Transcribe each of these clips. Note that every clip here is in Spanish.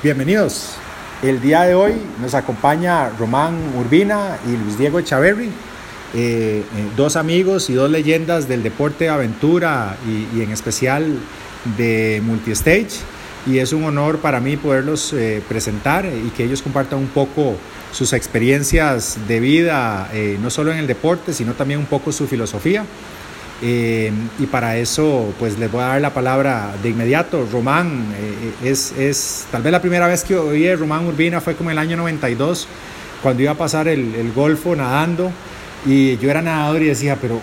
Bienvenidos. El día de hoy nos acompaña Román Urbina y Luis Diego Echaverri, eh, eh, dos amigos y dos leyendas del deporte de aventura y, en especial de multistage. Y es un honor para mí poderlos eh, presentar y que ellos compartan un poco sus experiencias de vida, no solo en el deporte, sino también un poco su filosofía. Eh, y para eso, pues les voy a dar la palabra de inmediato. Román, eh, es, es, tal vez la primera vez que oí de Román Urbina fue como el año 92, cuando iba a pasar el, el, Golfo nadando. Y yo era nadador y decía, pero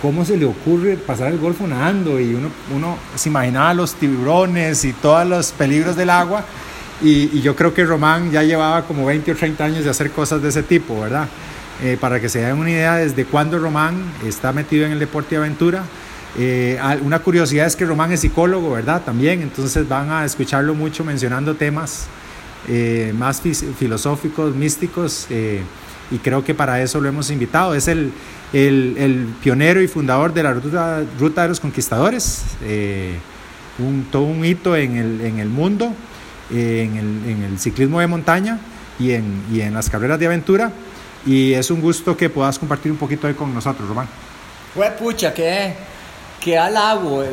¿cómo se le ocurre pasar el Golfo nadando? Y uno, uno se imaginaba los tiburones y todos los peligros del agua. Y, y yo creo que Román ya llevaba como 20 o 30 años de hacer cosas de ese tipo, ¿verdad? Eh, para que se den una idea desde cuándo Román está metido en el deporte de aventura. Eh, una curiosidad es que Román es psicólogo, ¿verdad? También, entonces van a escucharlo mucho mencionando temas eh, más filosóficos, místicos, y creo que para eso lo hemos invitado. Es el, pionero y fundador de la Ruta, de los Conquistadores, un, todo un hito en el, mundo, en el, en, el, ciclismo de montaña y en, y en las carreras de aventura. Y es un gusto que puedas compartir un poquito ahí con nosotros, Román. Pues pucha, qué, qué halago, eh,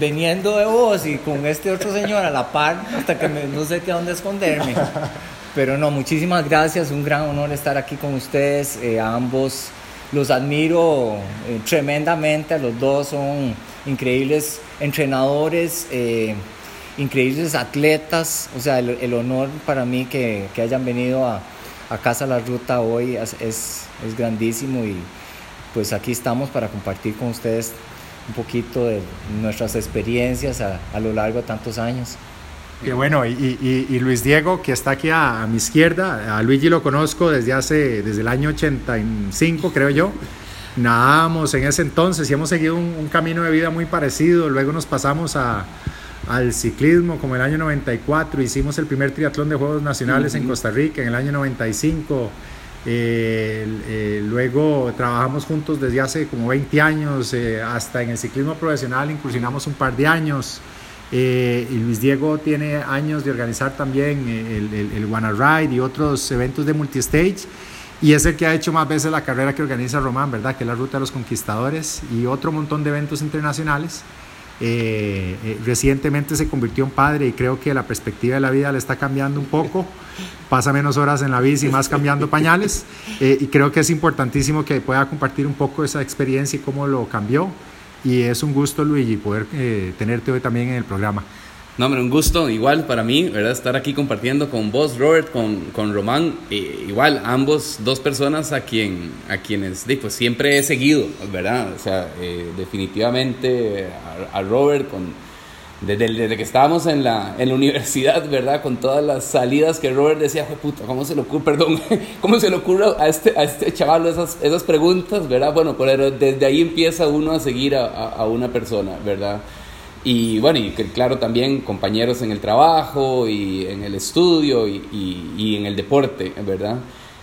viniendo de vos y con este otro señor a la par, hasta que no sé qué dónde esconderme. Pero no, muchísimas gracias, un gran honor estar aquí con ustedes, eh, a ambos los admiro eh, tremendamente, los dos son increíbles entrenadores, increíbles atletas, o sea, el, honor para mí que, que hayan venido a a Casa La Ruta hoy es, es, grandísimo y pues aquí estamos para compartir con ustedes un poquito de nuestras experiencias a, a lo largo de tantos años. Qué bueno, y, y, Luis Diego, que está aquí a, mi izquierda, a Luigi lo conozco desde hace, desde el año 85, creo yo. Nadábamos en ese entonces y hemos seguido un camino de vida muy parecido. Luego nos pasamos a, al ciclismo, como el año 94, hicimos el primer triatlón de Juegos Nacionales en Costa Rica en el año 95. Eh, eh, luego trabajamos juntos desde hace como 20 años, eh, hasta en el ciclismo profesional incursionamos un par de años. y Luis Diego tiene años de organizar también el, el, el Wanna Ride y otros eventos de multistage. Y es el que ha hecho más veces la carrera que organiza Román, ¿verdad? Que es la Ruta de los Conquistadores y otro montón de eventos internacionales. Eh, eh, recientemente se convirtió en padre y creo que la perspectiva de la vida le está cambiando un poco. Pasa menos horas en la bici más cambiando pañales. Eh, y creo que es importantísimo que pueda compartir un poco esa experiencia y cómo lo cambió. Y es un gusto, Luigi, poder tenerte hoy también en el programa. No, hombre, un gusto igual para mí, ¿verdad? Estar aquí compartiendo con vos, Robert, con, con Román, igual, ambos, dos personas a, quien, a quienes pues, siempre he seguido, ¿verdad? O sea, eh, definitivamente a, Robert, con, desde, desde, que estábamos en la, en la universidad, ¿verdad? Con todas las salidas que Robert decía, puta, ¿cómo se le ocurre, perdón, cómo se le ocurre a este, a este chaval esas, esas preguntas, ¿verdad? Bueno, pero desde ahí empieza uno a seguir a, a una persona, ¿verdad? Y bueno, y claro, también compañeros en el trabajo y en el estudio y, y, en el deporte, ¿verdad?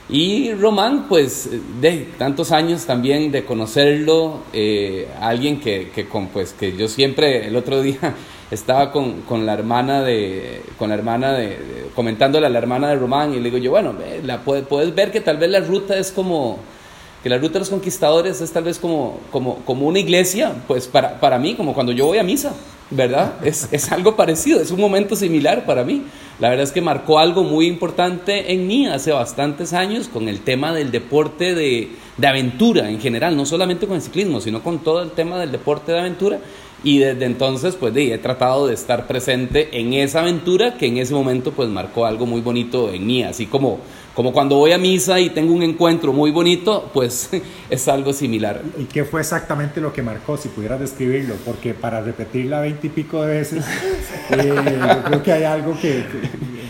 Y Román, pues de tantos años también de conocerlo, eh, alguien que, que, con, pues, que yo siempre, el otro día estaba con, con la hermana de, con la hermana de, comentándole a la hermana de Román y le digo yo, bueno, la, puedes ver que tal vez la ruta es como que la ruta de los conquistadores es tal vez como, como, como una iglesia, pues para, para mí, como cuando yo voy a misa, ¿verdad? Es, es, algo parecido, es un momento similar para mí. La verdad es que marcó algo muy importante en mí hace bastantes años con el tema del deporte de, de aventura en general, no solamente con el ciclismo, sino con todo el tema del deporte de aventura. Y desde entonces, pues he tratado de estar presente en esa aventura que en ese momento, pues marcó algo muy bonito en mí, así como como cuando voy a misa y tengo un encuentro muy bonito, pues es algo similar. ¿Y qué fue exactamente lo que marcó, si pudieras describirlo? Porque para repetirla veinte y pico de veces, eh, yo creo que hay algo que...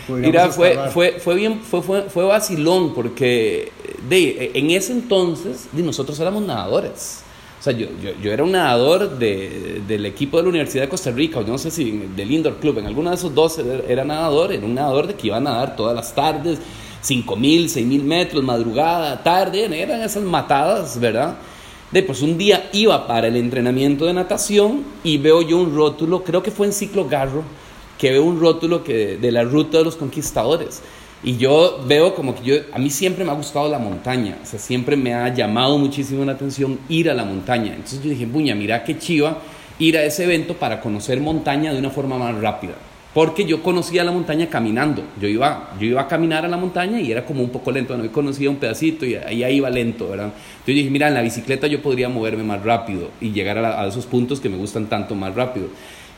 Mira, fue, fue, fue, bien, fue, fue, fue vacilón, porque de, en ese entonces de, nosotros éramos nadadores. O sea, yo, yo, yo, era un nadador de, del equipo de la Universidad de Costa Rica, o no sé si del Indoor Club, en alguno de esos dos era nadador, era un nadador de que iba a nadar todas las tardes, 5 mil, 6 mil metros, madrugada, tarde, eran esas matadas, ¿verdad? De pues un día iba para el entrenamiento de natación y veo yo un rótulo, creo que fue en ciclo garro, que veo un rótulo que, de la ruta de los conquistadores. Y yo veo como que yo, a mí siempre me ha gustado la montaña, o sea, siempre me ha llamado muchísimo la atención ir a la montaña. Entonces yo dije, puña, mira qué chiva ir a ese evento para conocer montaña de una forma más rápida. Porque yo conocía la montaña caminando. Yo iba, yo iba a caminar a la montaña y era como un poco lento. No conocía un pedacito y ahí iba lento, ¿verdad? Entonces yo dije, mira, en la bicicleta yo podría moverme más rápido y llegar a, a esos puntos que me gustan tanto más rápido.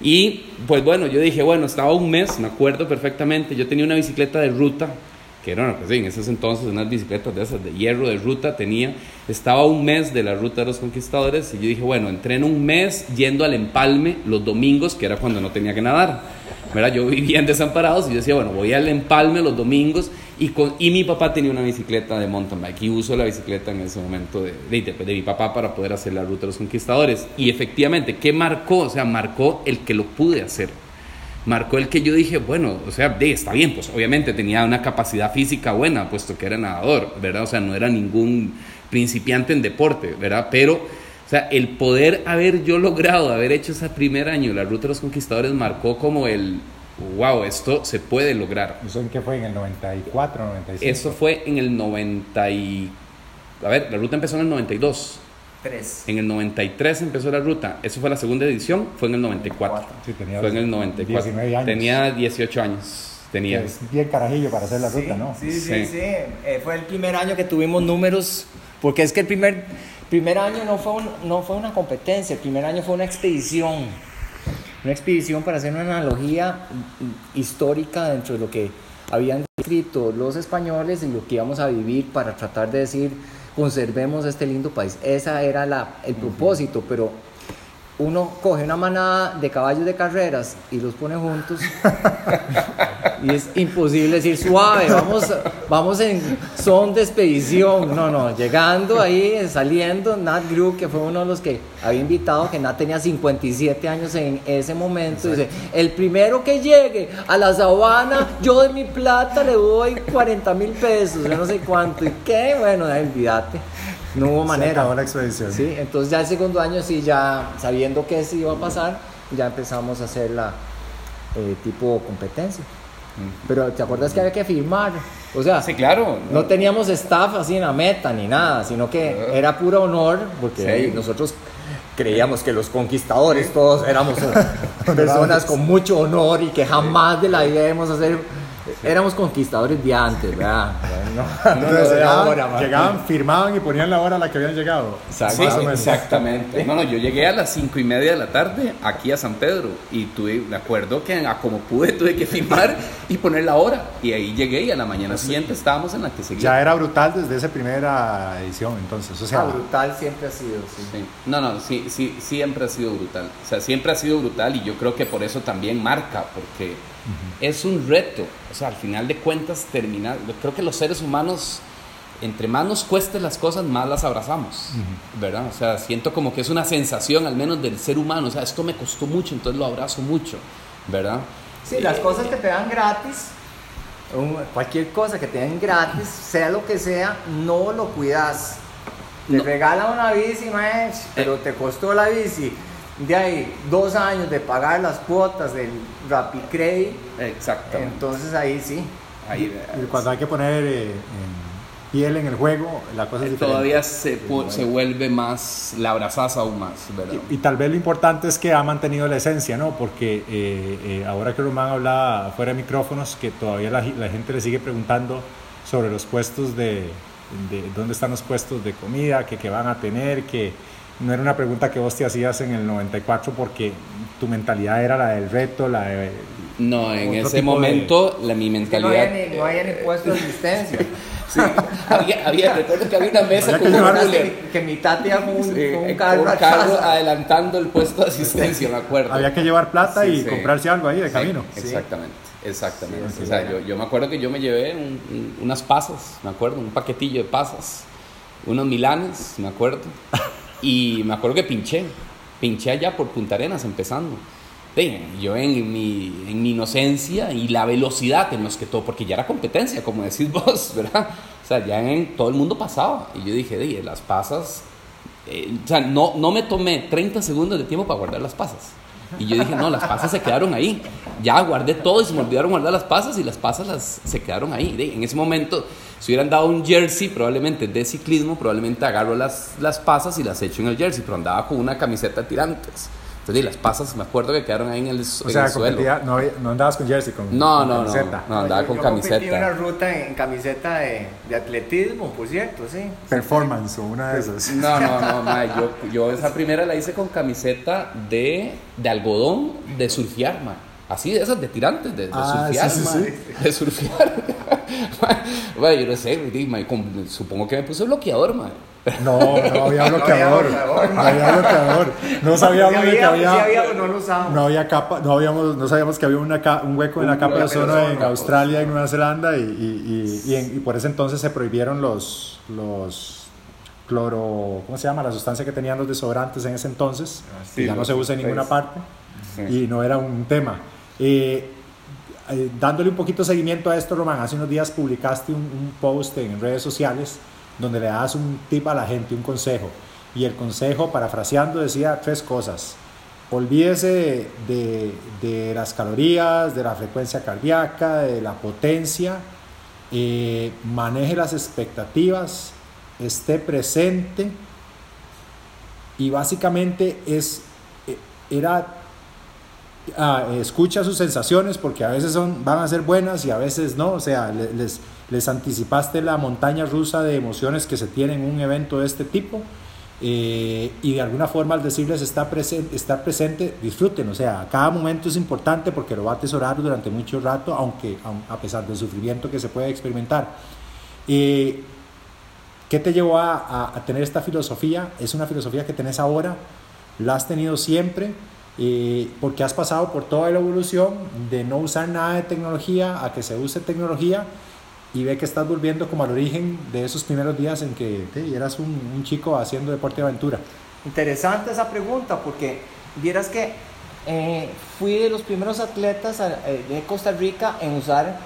Y pues bueno, yo dije, bueno, estaba un mes, me acuerdo perfectamente, yo tenía una bicicleta de ruta, que era, pues, en esos entonces unas bicicletas de esas de hierro de ruta tenía, estaba un mes de la ruta de los conquistadores y yo dije, bueno, entreno un mes yendo al empalme los domingos, que era cuando no tenía que nadar. Yo vivía en desamparados y yo decía, bueno, voy al empalme los domingos y, con, y mi papá tenía una bicicleta de mountain bike y uso la bicicleta en ese momento de, de, de, mi papá para poder hacer la ruta de los conquistadores. Y efectivamente, ¿qué marcó? O sea, marcó el que lo pude hacer. Marcó el que yo dije, bueno, o sea, de, está bien, pues obviamente tenía una capacidad física buena, puesto que era nadador, ¿verdad? O sea, no era ningún principiante en deporte, ¿verdad? Pero, o sea, el poder haber yo logrado, haber hecho ese primer año, la Ruta de los Conquistadores, marcó como el, wow, esto se puede lograr. ¿Eso en qué fue? ¿En el 94, 95? Eso fue en el 90 y... A ver, la ruta empezó en el 92. Tres. En el 93 empezó la ruta. Eso fue la segunda edición, fue en el 94. Sí, tenía fue en el 94. 19 años. Tenía 18 años. Tenía. Es bien carajillo para hacer la Sí, ruta, ¿no? Sí, sí, Sí. sí. Eh, fue el primer año que tuvimos números, porque es que el primer, primer año no fue, un- no fue una competencia, el primer año fue una expedición. Una expedición para hacer una analogía mm, histórica dentro de lo que habían escrito los españoles y lo que íbamos a vivir para tratar de decir, conservemos este lindo país. Esa era la, el propósito, pero uno coge una manada de caballos de carreras y los pone juntos y es imposible decir suave, vamos, vamos en son de expedición. No, no, llegando ahí, saliendo, Nat Grew, que fue uno de los que había invitado, que Nat tenía 57 años en ese momento, dice, el primero que llegue a la sabana, yo de mi plata le doy 40 mil pesos, yo no sé cuánto. ¿Y qué? Bueno, olvídate. No hubo Se manera. la expedición. Sí, entonces ya el segundo año sí, ya sabiendo que eso iba a pasar, ya empezamos a hacer la eh, tipo competencia. Pero ¿te acuerdas que había que firmar? O sea, Sí, claro. no teníamos staff así en la meta ni nada, sino que era puro honor, porque Sí. nosotros creíamos que los conquistadores todos éramos personas con mucho honor y que jamás de la vida íbamos a ser, éramos conquistadores de antes, ¿verdad? No, no, no llegaban, ahora, man. llegaban, firmaban y ponían la hora a la que habían llegado. Exacto. Sí, exactamente. No, no, yo llegué a las cinco y media de la tarde aquí a San Pedro y tuve, me acuerdo que a como pude tuve que firmar y poner la hora. Y ahí llegué y a la mañana siguiente estábamos en la que seguía. Ya era brutal desde esa primera edición, entonces. O sea, Ah, brutal siempre ha sido, sí. Sí. No, no, sí, sí, siempre ha sido brutal. O sea, siempre ha sido brutal y yo creo que por eso también marca, porque es un reto. O sea, al final de cuentas, terminar. Yo creo que los seres humanos, entre más nos cueste las cosas, más las abrazamos, ¿verdad? O sea, siento como que es una sensación, al menos del ser humano. O sea, esto me costó mucho, entonces lo abrazo mucho, ¿verdad? Sí, las cosas que te dan gratis, cualquier cosa que te den gratis, sea lo que sea, no lo cuidas. Te No. regalan una bici, mae, pero te costó la bici. De ahí, dos años de pagar las cuotas del RapiCredit, Exactamente. entonces ahí sí. Ahí, y cuando hay que poner eh, en piel en el juego, la cosa es diferente. todavía se, se vuelve más, la abrazas aún más, ¿verdad? Y, y tal vez lo importante es que ha mantenido la esencia, ¿no? Porque eh, eh, ahora que Román hablaba fuera de micrófonos, que todavía la, la gente le sigue preguntando sobre los puestos de, de dónde están los puestos de comida, que, que van a tener, que no era una pregunta que vos te hacías en el 94 porque tu mentalidad era la del reto, la de... No, en ese de- momento la, mi Que no mentalidad... había ni, no había ni puesto de asistencia. Sí, había, había, recuerdo que había una mesa que con un llevar- cooler. que, que mi tati un, Sí, un carro un atrás. carro adelantando el puesto de asistencia, me acuerdo. Había que llevar plata Sí, y sí. comprarse algo ahí de Sí, camino. Exactamente, exactamente. O sea, yo, yo me acuerdo que yo me llevé un- un- unas pasas, me acuerdo, un paquetillo de pasas, unos milanes, me acuerdo. Y me acuerdo que pinché, pinché allá por Punta Arenas empezando. Sí, yo en mi, en mi inocencia y la velocidad en los que todo, porque ya era competencia, como decís vos, ¿verdad? O sea, ya en todo el mundo pasaba. Y yo dije, "Di, las pasas, eh, o sea, no, no me tomé 30 segundos de tiempo para guardar las pasas. Y yo dije, no, las pasas se quedaron ahí. Ya guardé todo y se me olvidaron guardar las pasas y las pasas las, se quedaron ahí. En ese momento, si hubieran dado un jersey, probablemente de ciclismo, probablemente agarro las, las pasas y las echo en el jersey, pero andaba con una camiseta de tirantes. Entonces, las pasas, me acuerdo que quedaron ahí en el, o sea, suelo. No, no, andabas con jersey, con, no, no, camiseta. No, no, andaba con yo camiseta. Yo una ruta en camiseta de, de, atletismo, por cierto, sí. Performance o una de esas. No, no, no, ma, yo, yo esa primera la hice con camiseta de, de algodón de surfear, ma. Así de esas de tirantes, de, de ah, surfear, sí, sí, ma, sí. de surfear. ma, yo no sé, supongo que me puse bloqueador, ma. No, no había bloqueador. No había bloqueador. No sabíamos si que había. No, lo no había capa, no, habíamos, no sabíamos que había una, un hueco en la capa de ozono en Australia y Nueva Zelanda y, y, y, y, en, y, por ese entonces se prohibieron los, los cloro, ¿cómo se llama? La sustancia que tenían los desodorantes en ese entonces, Sí, y ya no se usa en ninguna parte Sí. y no era un tema. Eh, eh, dándole un poquito de seguimiento a esto, Román, hace unos días publicaste un, un post en redes sociales donde le das un tip a la gente, un consejo. Y el consejo, parafraseando, decía tres cosas. Olvídese de, de, las calorías, de la frecuencia cardíaca, de la potencia, eh, maneje las expectativas, esté presente y básicamente es, eh, era ah, escucha sus sensaciones porque a veces son, van a ser buenas y a veces no, o sea, le- les, les anticipaste la montaña rusa de emociones que se tienen en un evento de este tipo eh, y de alguna forma al decirles está presente, estar presente, disfruten, o sea, cada momento es importante porque lo va a atesorar durante mucho rato, aunque aun- a pesar del sufrimiento que se puede experimentar. Eh, ¿Qué te llevó a, a- a tener esta filosofía? Es una filosofía que tenés ahora, la has tenido siempre, eh, porque has pasado por toda la evolución de no usar nada de tecnología a que se use tecnología y ve que estás volviendo como al origen de esos primeros días en que eras un, un chico haciendo deporte de aventura. Interesante esa pregunta porque vieras que eh, fui de los primeros atletas eh, de Costa Rica en usar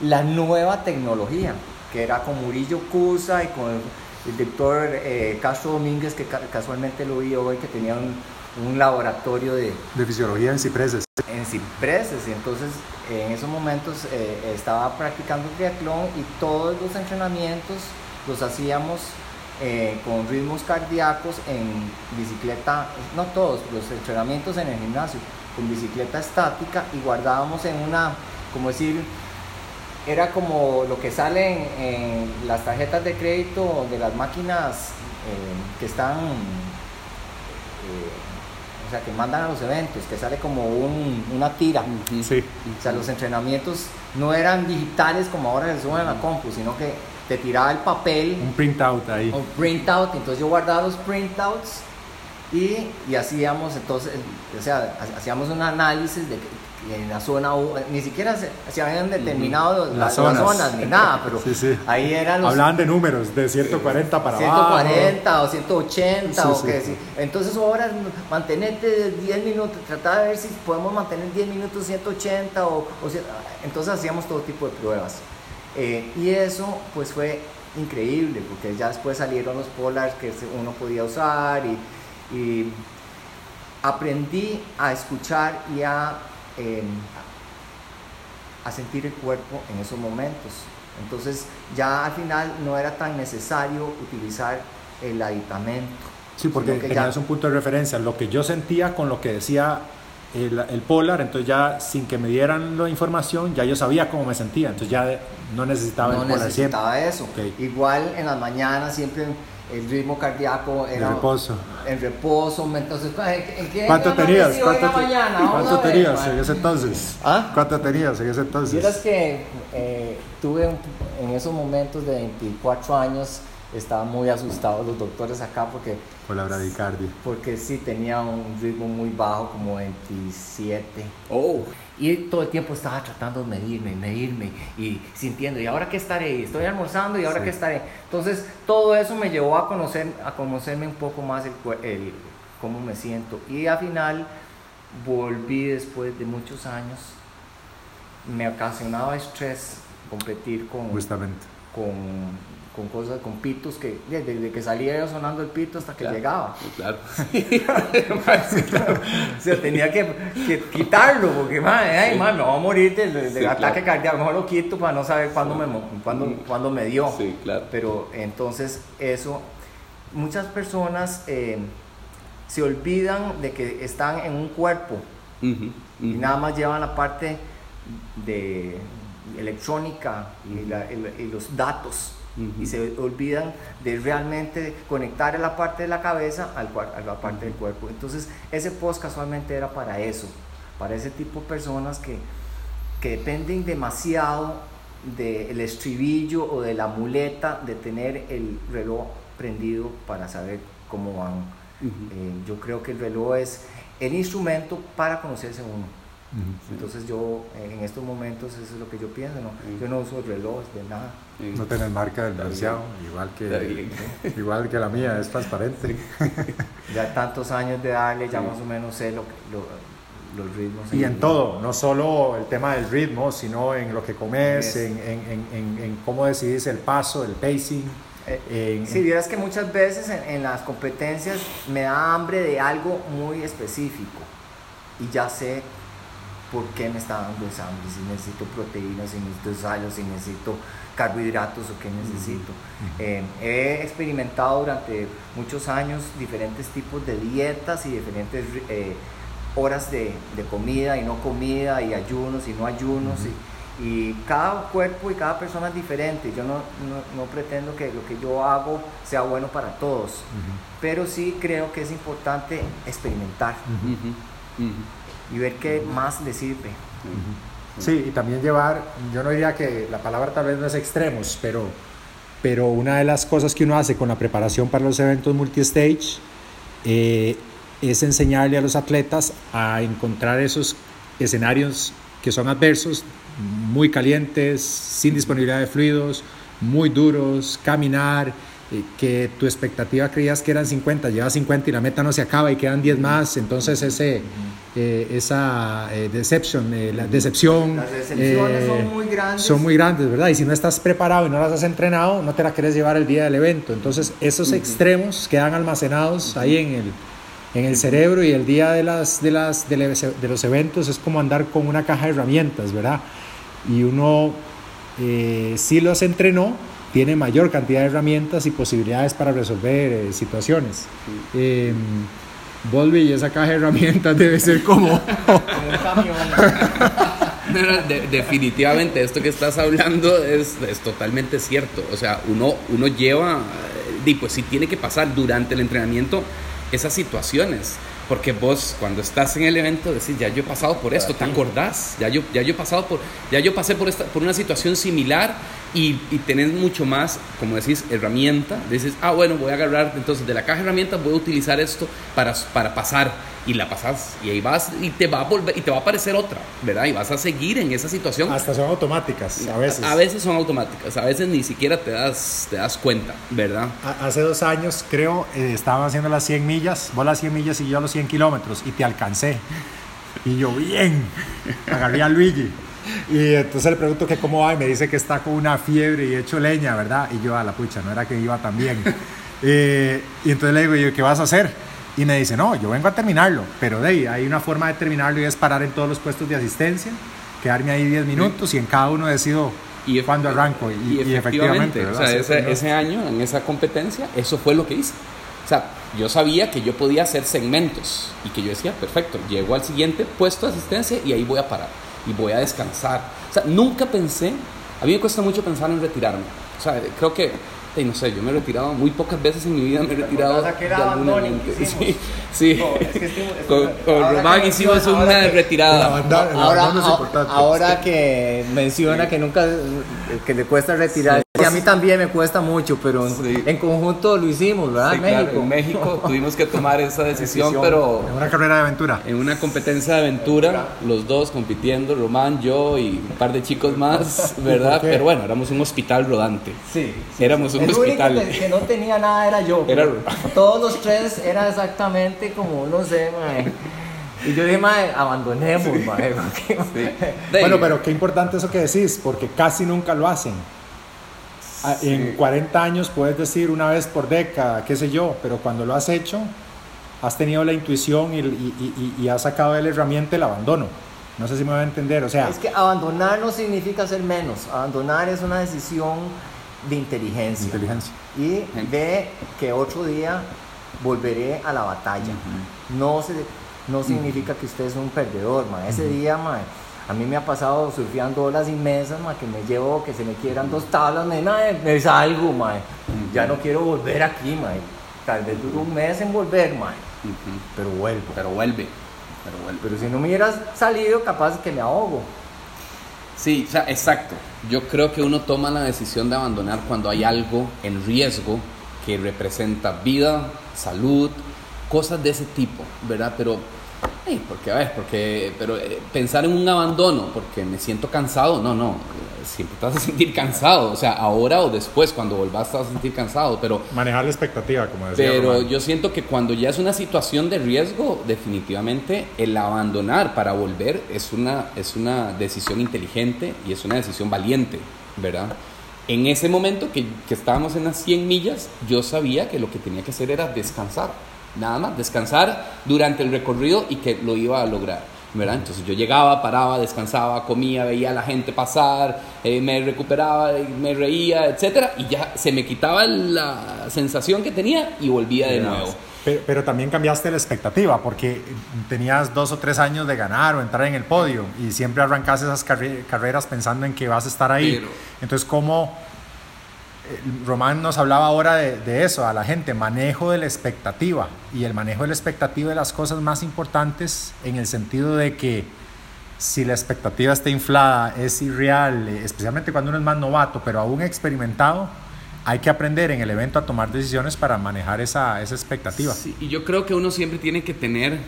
la nueva tecnología, que era con Murillo Cusa y con el doctor eh, Castro Domínguez, que ca- casualmente lo vi hoy, que tenía un, un laboratorio de, De fisiología en cipreses. en cipreses y entonces en esos momentos eh, estaba practicando triatlón y todos los entrenamientos los hacíamos eh, con ritmos cardíacos en bicicleta, no todos, los entrenamientos en el gimnasio, con bicicleta estática y guardábamos en una, como decir, era como lo que sale en, en las tarjetas de crédito de las máquinas eh, que están eh, o sea, que mandan a los eventos, que sale como un- una tira. Sí. O sea, los entrenamientos no eran digitales como ahora se suben a la compu, sino que te tiraba el papel, Un printout ahí. un printout, entonces yo guardaba los printouts y, y hacíamos entonces, o sea, ha- hacíamos un análisis de en la zona, U- ni siquiera se, se habían determinado Las las, las zonas. ni nada, pero Sí, sí. ahí eran los... Hablaban de números, de 140 para abajo. 140 o 180 Sí, o que. Entonces ahora mantenerte 10 minutos, tratar de ver si podemos mantener 10 minutos 180 o, o entonces hacíamos todo tipo de pruebas. Eh, y eso pues fue increíble porque ya después salieron los polars que uno podía usar y, y aprendí a escuchar y a, eh, a sentir el cuerpo en esos momentos. Entonces ya al final no era tan necesario utilizar el aditamento. Sí, porque tenías ya- un punto de referencia, lo que yo sentía con lo que decía el, el Polar, entonces ya sin que me dieran la información, ya yo sabía cómo me sentía, entonces ya no necesitaba no el Polar siempre. necesitaba eso. Ok. Igual en las mañanas siempre el ritmo cardíaco En era reposo. en reposo. Entonces, ¿en qué ¿Cuánto tenías? en ¿Cuánto, te- mañana? Cuánto ver, tenías en ese entonces? ¿Ah? ¿Cuánto tenías en ese Vieras entonces? que eh, tuve un- en esos momentos de 24 años, estaban muy asustados los doctores acá porque, Por la bradicardia. porque sí tenía un ritmo muy bajo, como 27. Oh, Y todo el tiempo estaba tratando de medirme, medirme y sintiendo, ¿y ahora qué estaré? Estoy almorzando y ahora Sí. qué estaré. Entonces, todo eso me llevó a, conocer, a conocerme un poco más el, el- cómo me siento. Y al final volví después de muchos años. Me ocasionaba estrés competir con, Justamente. con con cosas, con pitos que desde que salía yo sonando el pito hasta que llegaba. Claro. o sea, tenía que, quitarlo porque, madre, ay, me voy a morir del, ataque cardíaco. Mejor lo quito para no saber cuándo me, cuándo, cuándo me dio. Sí, claro. Pero entonces, eso, muchas personas eh, se olvidan de que están en un cuerpo y nada más llevan la parte de electrónica y los datos y se olvidan de realmente conectar la parte de la cabeza al, a la parte del cuerpo. Entonces, ese post casualmente era para eso, para ese tipo de personas que, que dependen demasiado del estribillo o de la muleta de tener el reloj prendido para saber cómo van. Eh, yo creo que el reloj es el instrumento para conocerse uno. Entonces yo en estos momentos eso es lo que yo pienso, ¿no? yo no uso relojes de nada. No tenés marca del bronceado, igual que, igual que la mía, es transparente. ya tantos años de darle, ya más o menos sé lo, los ritmos. Y en, todo, no solo el tema del ritmo, sino en lo que comes, en, en, en, cómo decidís el paso, el pacing. Eh, si vieras que muchas veces en, las competencias me da hambre de algo muy específico y ya sé por qué me está dando esa hambre, si necesito proteínas, si necesito sal, si necesito carbohidratos o qué necesito. Eh, he experimentado durante muchos años diferentes tipos de dietas y diferentes eh, horas de, comida y no comida y ayunos y no ayunos. y, cada cuerpo y cada persona es diferente. Yo no, no, pretendo que lo que yo hago sea bueno para todos, pero sí creo que es importante experimentar y ver qué más le sirve. Sí, y también llevar, yo no diría que la palabra tal vez no es extremos, pero, pero una de las cosas que uno hace con la preparación para los eventos multistage eh, es enseñarle a los atletas a encontrar esos escenarios que son adversos, muy calientes, sin disponibilidad de fluidos, muy duros, caminar, eh, que tu expectativa creías que eran 50, llevas 50 y la meta no se acaba y quedan 10 más, entonces ese, eh, esa eh, deception, la decepción... Las decepciones son muy grandes. Son muy grandes, ¿verdad? Y si no estás preparado y no las has entrenado, no te la quieres llevar el día del evento. Entonces esos extremos quedan almacenados ahí en el, en el cerebro y el día de, las, de, las, de, los eventos es como andar con una caja de herramientas, ¿verdad? Y uno sí los entrenó, tiene mayor cantidad de herramientas y posibilidades para resolver situaciones. Eh, Volvi y esa caja de herramientas debe ser como, un camión. definitivamente, esto que estás hablando es, es, totalmente cierto. O sea, uno, uno lleva, y pues si tiene que pasar durante el entrenamiento esas situaciones. Porque vos cuando estás en el evento decís, ya yo he pasado por esto, ¿te acordás? Ya yo, ya yo he pasado por, ya yo pasé por, esta, por una situación similar y, y tenés mucho más, como decís, herramienta. Dices, ah, bueno, voy a agarrar, entonces de la caja de herramientas voy a utilizar esto para, para pasar. Y la pasas, y ahí vas, y te va a volver, y te va a aparecer otra, ¿verdad? Y vas a seguir en esa situación. Hasta son automáticas, a veces. A, veces son automáticas, a veces ni siquiera te das, te das cuenta, ¿verdad? hace dos años, creo, eh, estaban haciendo las 100 millas, vos las 100 millas y yo los 100 kilómetros, y te alcancé. Y yo, bien, agarré a Luigi. Y entonces le pregunto que cómo va y me dice que está con una fiebre y hecho leña, ¿verdad? Y yo a la pucha, no era que iba tan bien. Eh, y entonces le digo, yo, ¿qué vas a hacer? Y me dice, no, yo vengo a terminarlo, pero de ahí hay una forma de terminarlo y es parar en todos los puestos de asistencia, quedarme ahí 10 minutos y en cada uno decido y cuándo arranco. Y, efectivamente, o sea, ese, ese, año, en esa competencia, eso fue lo que hice. O sea, yo sabía que yo podía hacer segmentos y que yo decía, perfecto, llego al siguiente puesto de asistencia y ahí voy a parar y voy a descansar. O sea, nunca pensé, a mí me cuesta mucho pensar en retirarme. O sea, creo que y no sé, yo me he retirado muy pocas veces en mi vida, me he retirado de alguna Sí, sí. con, Román hicimos una retirada. ahora, ahora que menciona que nunca, que le cuesta retirar, a mí también me cuesta mucho, pero en conjunto lo hicimos, ¿verdad? en México. en México tuvimos que tomar esa decisión, pero... En una carrera de aventura. En una competencia de aventura, los dos compitiendo, Román, yo y un par de chicos más, ¿verdad? Pero bueno, éramos un hospital rodante. Sí. Éramos un El hospital. Único que no tenía nada era yo. Todos los tres era exactamente como, no sé, Y yo dije, mae, abandonemos, mae. Bueno, pero qué importante eso que decís, porque casi nunca lo hacen. Ah, En 40 años puedes decir una vez por década, qué sé yo, pero cuando lo has hecho, has tenido la intuición y, y, y, y has sacado de la herramienta el abandono. No sé si me va a entender, o sea... Es que abandonar no significa ser menos, abandonar es una decisión de inteligencia. Inteligencia. Y de que otro día volveré a la batalla. No, se, no significa que usted es un perdedor, ma. Ese día, ma, a mí me ha pasado surfeando olas inmensas, ma, que me llevo, que se me quieran dos tablas, me, me salgo, ma. Ya no quiero volver aquí, ma. Tal vez dure un mes en volver, ma. Pero vuelvo. Pero vuelve. Pero vuelve. Pero si no me hubieras salido, capaz que me ahogo. Sí, o sea, exacto. Yo creo que uno toma la decisión de abandonar cuando hay algo en riesgo que representa vida, salud, cosas de ese tipo, ¿verdad? Pero, ay, porque, a ver, porque, pero eh, pensar en un abandono porque me siento cansado, no, no, siempre te vas a sentir cansado, o sea, ahora o después, cuando volvás te vas a sentir cansado, pero... Manejar la expectativa, como decía Pero Román. yo siento que cuando ya es una situación de riesgo, definitivamente el abandonar para volver es una, es una decisión inteligente y es una decisión valiente, ¿verdad? En ese momento que, que estábamos en las 100 millas, yo sabía que lo que tenía que hacer era descansar, nada más, descansar durante el recorrido y que lo iba a lograr. ¿verdad? Entonces yo llegaba, paraba, descansaba, comía, veía a la gente pasar, eh, me recuperaba, me reía, etcétera, y ya se me quitaba la sensación que tenía y volvía de nuevo. Pero, pero, también cambiaste la expectativa porque tenías dos o tres años de ganar o entrar en el podio y siempre arrancas esas carre carreras pensando en que vas a estar ahí. Pero, Entonces, ¿cómo? Román nos hablaba ahora de, eso, a la gente, manejo de la expectativa. Y el manejo de la expectativa de las cosas más importantes en el sentido de que si la expectativa está inflada, es irreal, especialmente cuando uno es más novato, pero aún experimentado, hay que aprender en el evento a tomar decisiones para manejar esa, esa expectativa. Sí, y yo creo que uno siempre tiene que tener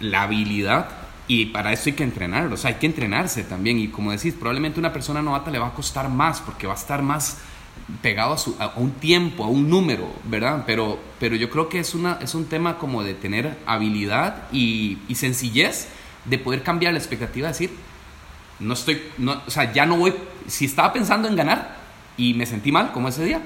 la habilidad y para eso hay que entrenarlo, o sea, hay que entrenarse también. Y como decís, probablemente una persona novata le va a costar más porque va a estar más pegado a, su, a, un tiempo, a un número, ¿verdad? Pero, pero yo creo que es, una, es un tema como de tener habilidad y, y sencillez de poder cambiar la expectativa, decir, no estoy, no, o sea, ya no voy, si estaba pensando en ganar y me sentí mal como ese día,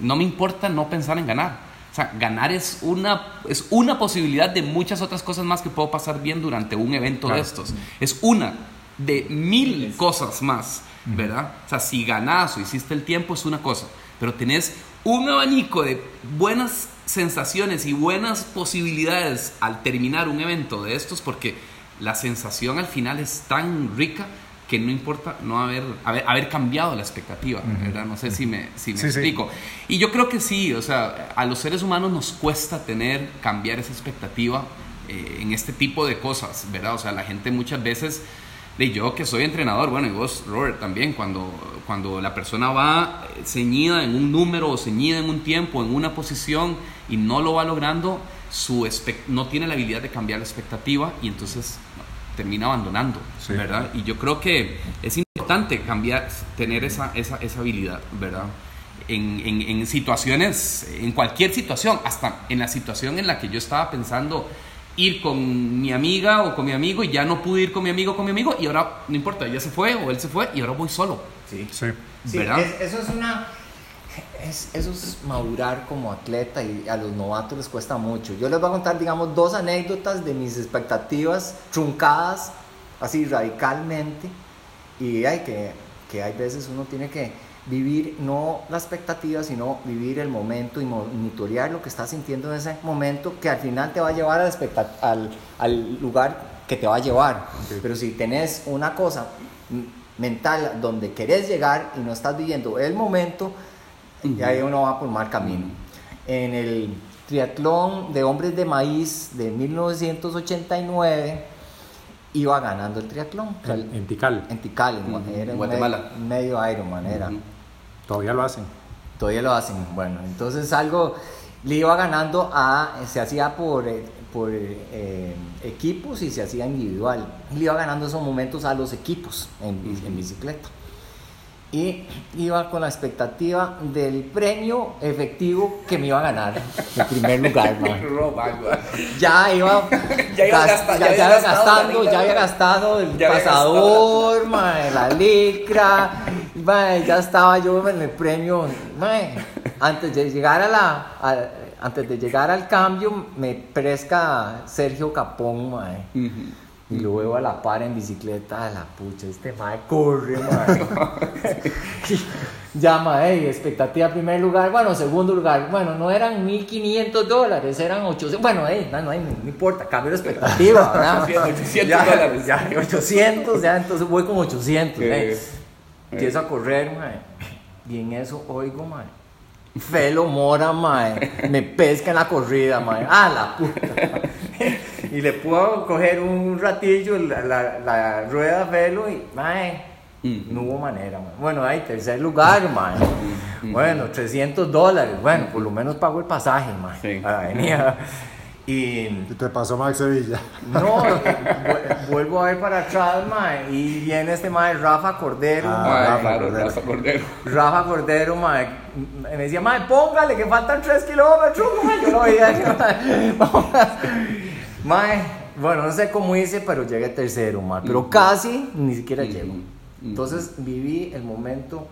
no me importa no pensar en ganar. O sea, ganar es una, es una posibilidad de muchas otras cosas más que puedo pasar bien durante un evento claro. de estos. Es una de mil cosas más. ¿Verdad? O sea, si ganás o hiciste el tiempo es una cosa, pero tenés un abanico de buenas sensaciones y buenas posibilidades al terminar un evento de estos porque la sensación al final es tan rica que no importa no haber, haber, haber cambiado la expectativa, ¿verdad? No sé si me, si me sí, explico. Sí. Y yo creo que sí, o sea, a los seres humanos nos cuesta tener, cambiar esa expectativa eh, en este tipo de cosas, ¿verdad? O sea, la gente muchas veces de yo que soy entrenador, bueno, y vos, Robert, también, cuando, cuando la persona va ceñida en un número o ceñida en un tiempo, en una posición y no lo va logrando, su no tiene la habilidad de cambiar la expectativa y entonces termina abandonando, sí. ¿verdad? Y yo creo que es importante cambiar, tener esa, esa, esa habilidad, ¿verdad? En, en, en situaciones, en cualquier situación, hasta en la situación en la que yo estaba pensando ir con mi amiga o con mi amigo y ya no pude ir con mi amigo o con mi amigo y ahora no importa, ya se fue o él se fue y ahora voy solo. Sí, sí. ¿verdad? Sí, es, eso es una... Es, eso es madurar como atleta y a los novatos les cuesta mucho. Yo les voy a contar, digamos, dos anécdotas de mis expectativas truncadas así radicalmente y hay que, que hay veces uno tiene que vivir no la expectativa, sino vivir el momento y monitorear lo que estás sintiendo en ese momento que al final te va a llevar al, al, al lugar que te va a llevar. Okay. Pero si tenés una cosa mental donde querés llegar y no estás viviendo el momento, uh -huh. y ahí uno va por mal camino. En el triatlón de hombres de maíz de 1989, iba ganando el triatlón. En, en Tikal. En Tikal, en, uh -huh. era Guatemala. Medio, medio Ironman era. Uh -huh. Todavía lo hacen. Todavía lo hacen. Bueno, entonces algo le iba ganando a, se hacía por, por eh, equipos y se hacía individual. Le iba ganando esos momentos a los equipos en, uh -huh. en bicicleta. Y iba con la expectativa del premio efectivo que me iba a ganar en primer lugar, ya iba, ya iba, gasta, ya, ya, había gastando, ya había gastado el pasador, man, la licra, mae, ya estaba yo en el premio. mae, antes de llegar a la, a- antes de llegar al cambio, me presca Sergio Capón, mae. Y lo veo a la par en bicicleta, a la pucha, este mae corre, mae. ya, mae, expectativa primer lugar, bueno, segundo lugar, bueno, no eran 1500 dólares, eran 800, bueno, ey, no, no, no importa, cambio de expectativa, ¿verdad? 800 Ya, dólares. Ya, 800, ya, entonces voy con 800, Sí. Empiezo a correr, mae, y en eso oigo, mae. Felo Mora, mae, me pesca en la corrida, mae. Ah, la puta. y le puedo coger un ratillo la, la, la rueda a Felo y, mae, no hubo manera, mae. Bueno, ahí, tercer lugar, mae. Bueno, 300 dólares. Bueno, por lo menos pago el pasaje, mae. Sí. A la avenida. Y Y te pasó Max Sevilla. no, eh, vu- vuelvo a ver para atrás, mae, y viene este mae Rafa Cordero. Ah, mae. Rafa claro, Cordero. Rafa Cordero. Rafa Cordero, mae, me decía, mae, póngale que faltan 3 kilómetros, mae. Yo lo veía, mae, vamos. Mae, bueno, no sé cómo hice, pero llegué tercero, mae, pero casi ni siquiera llego. Entonces viví el momento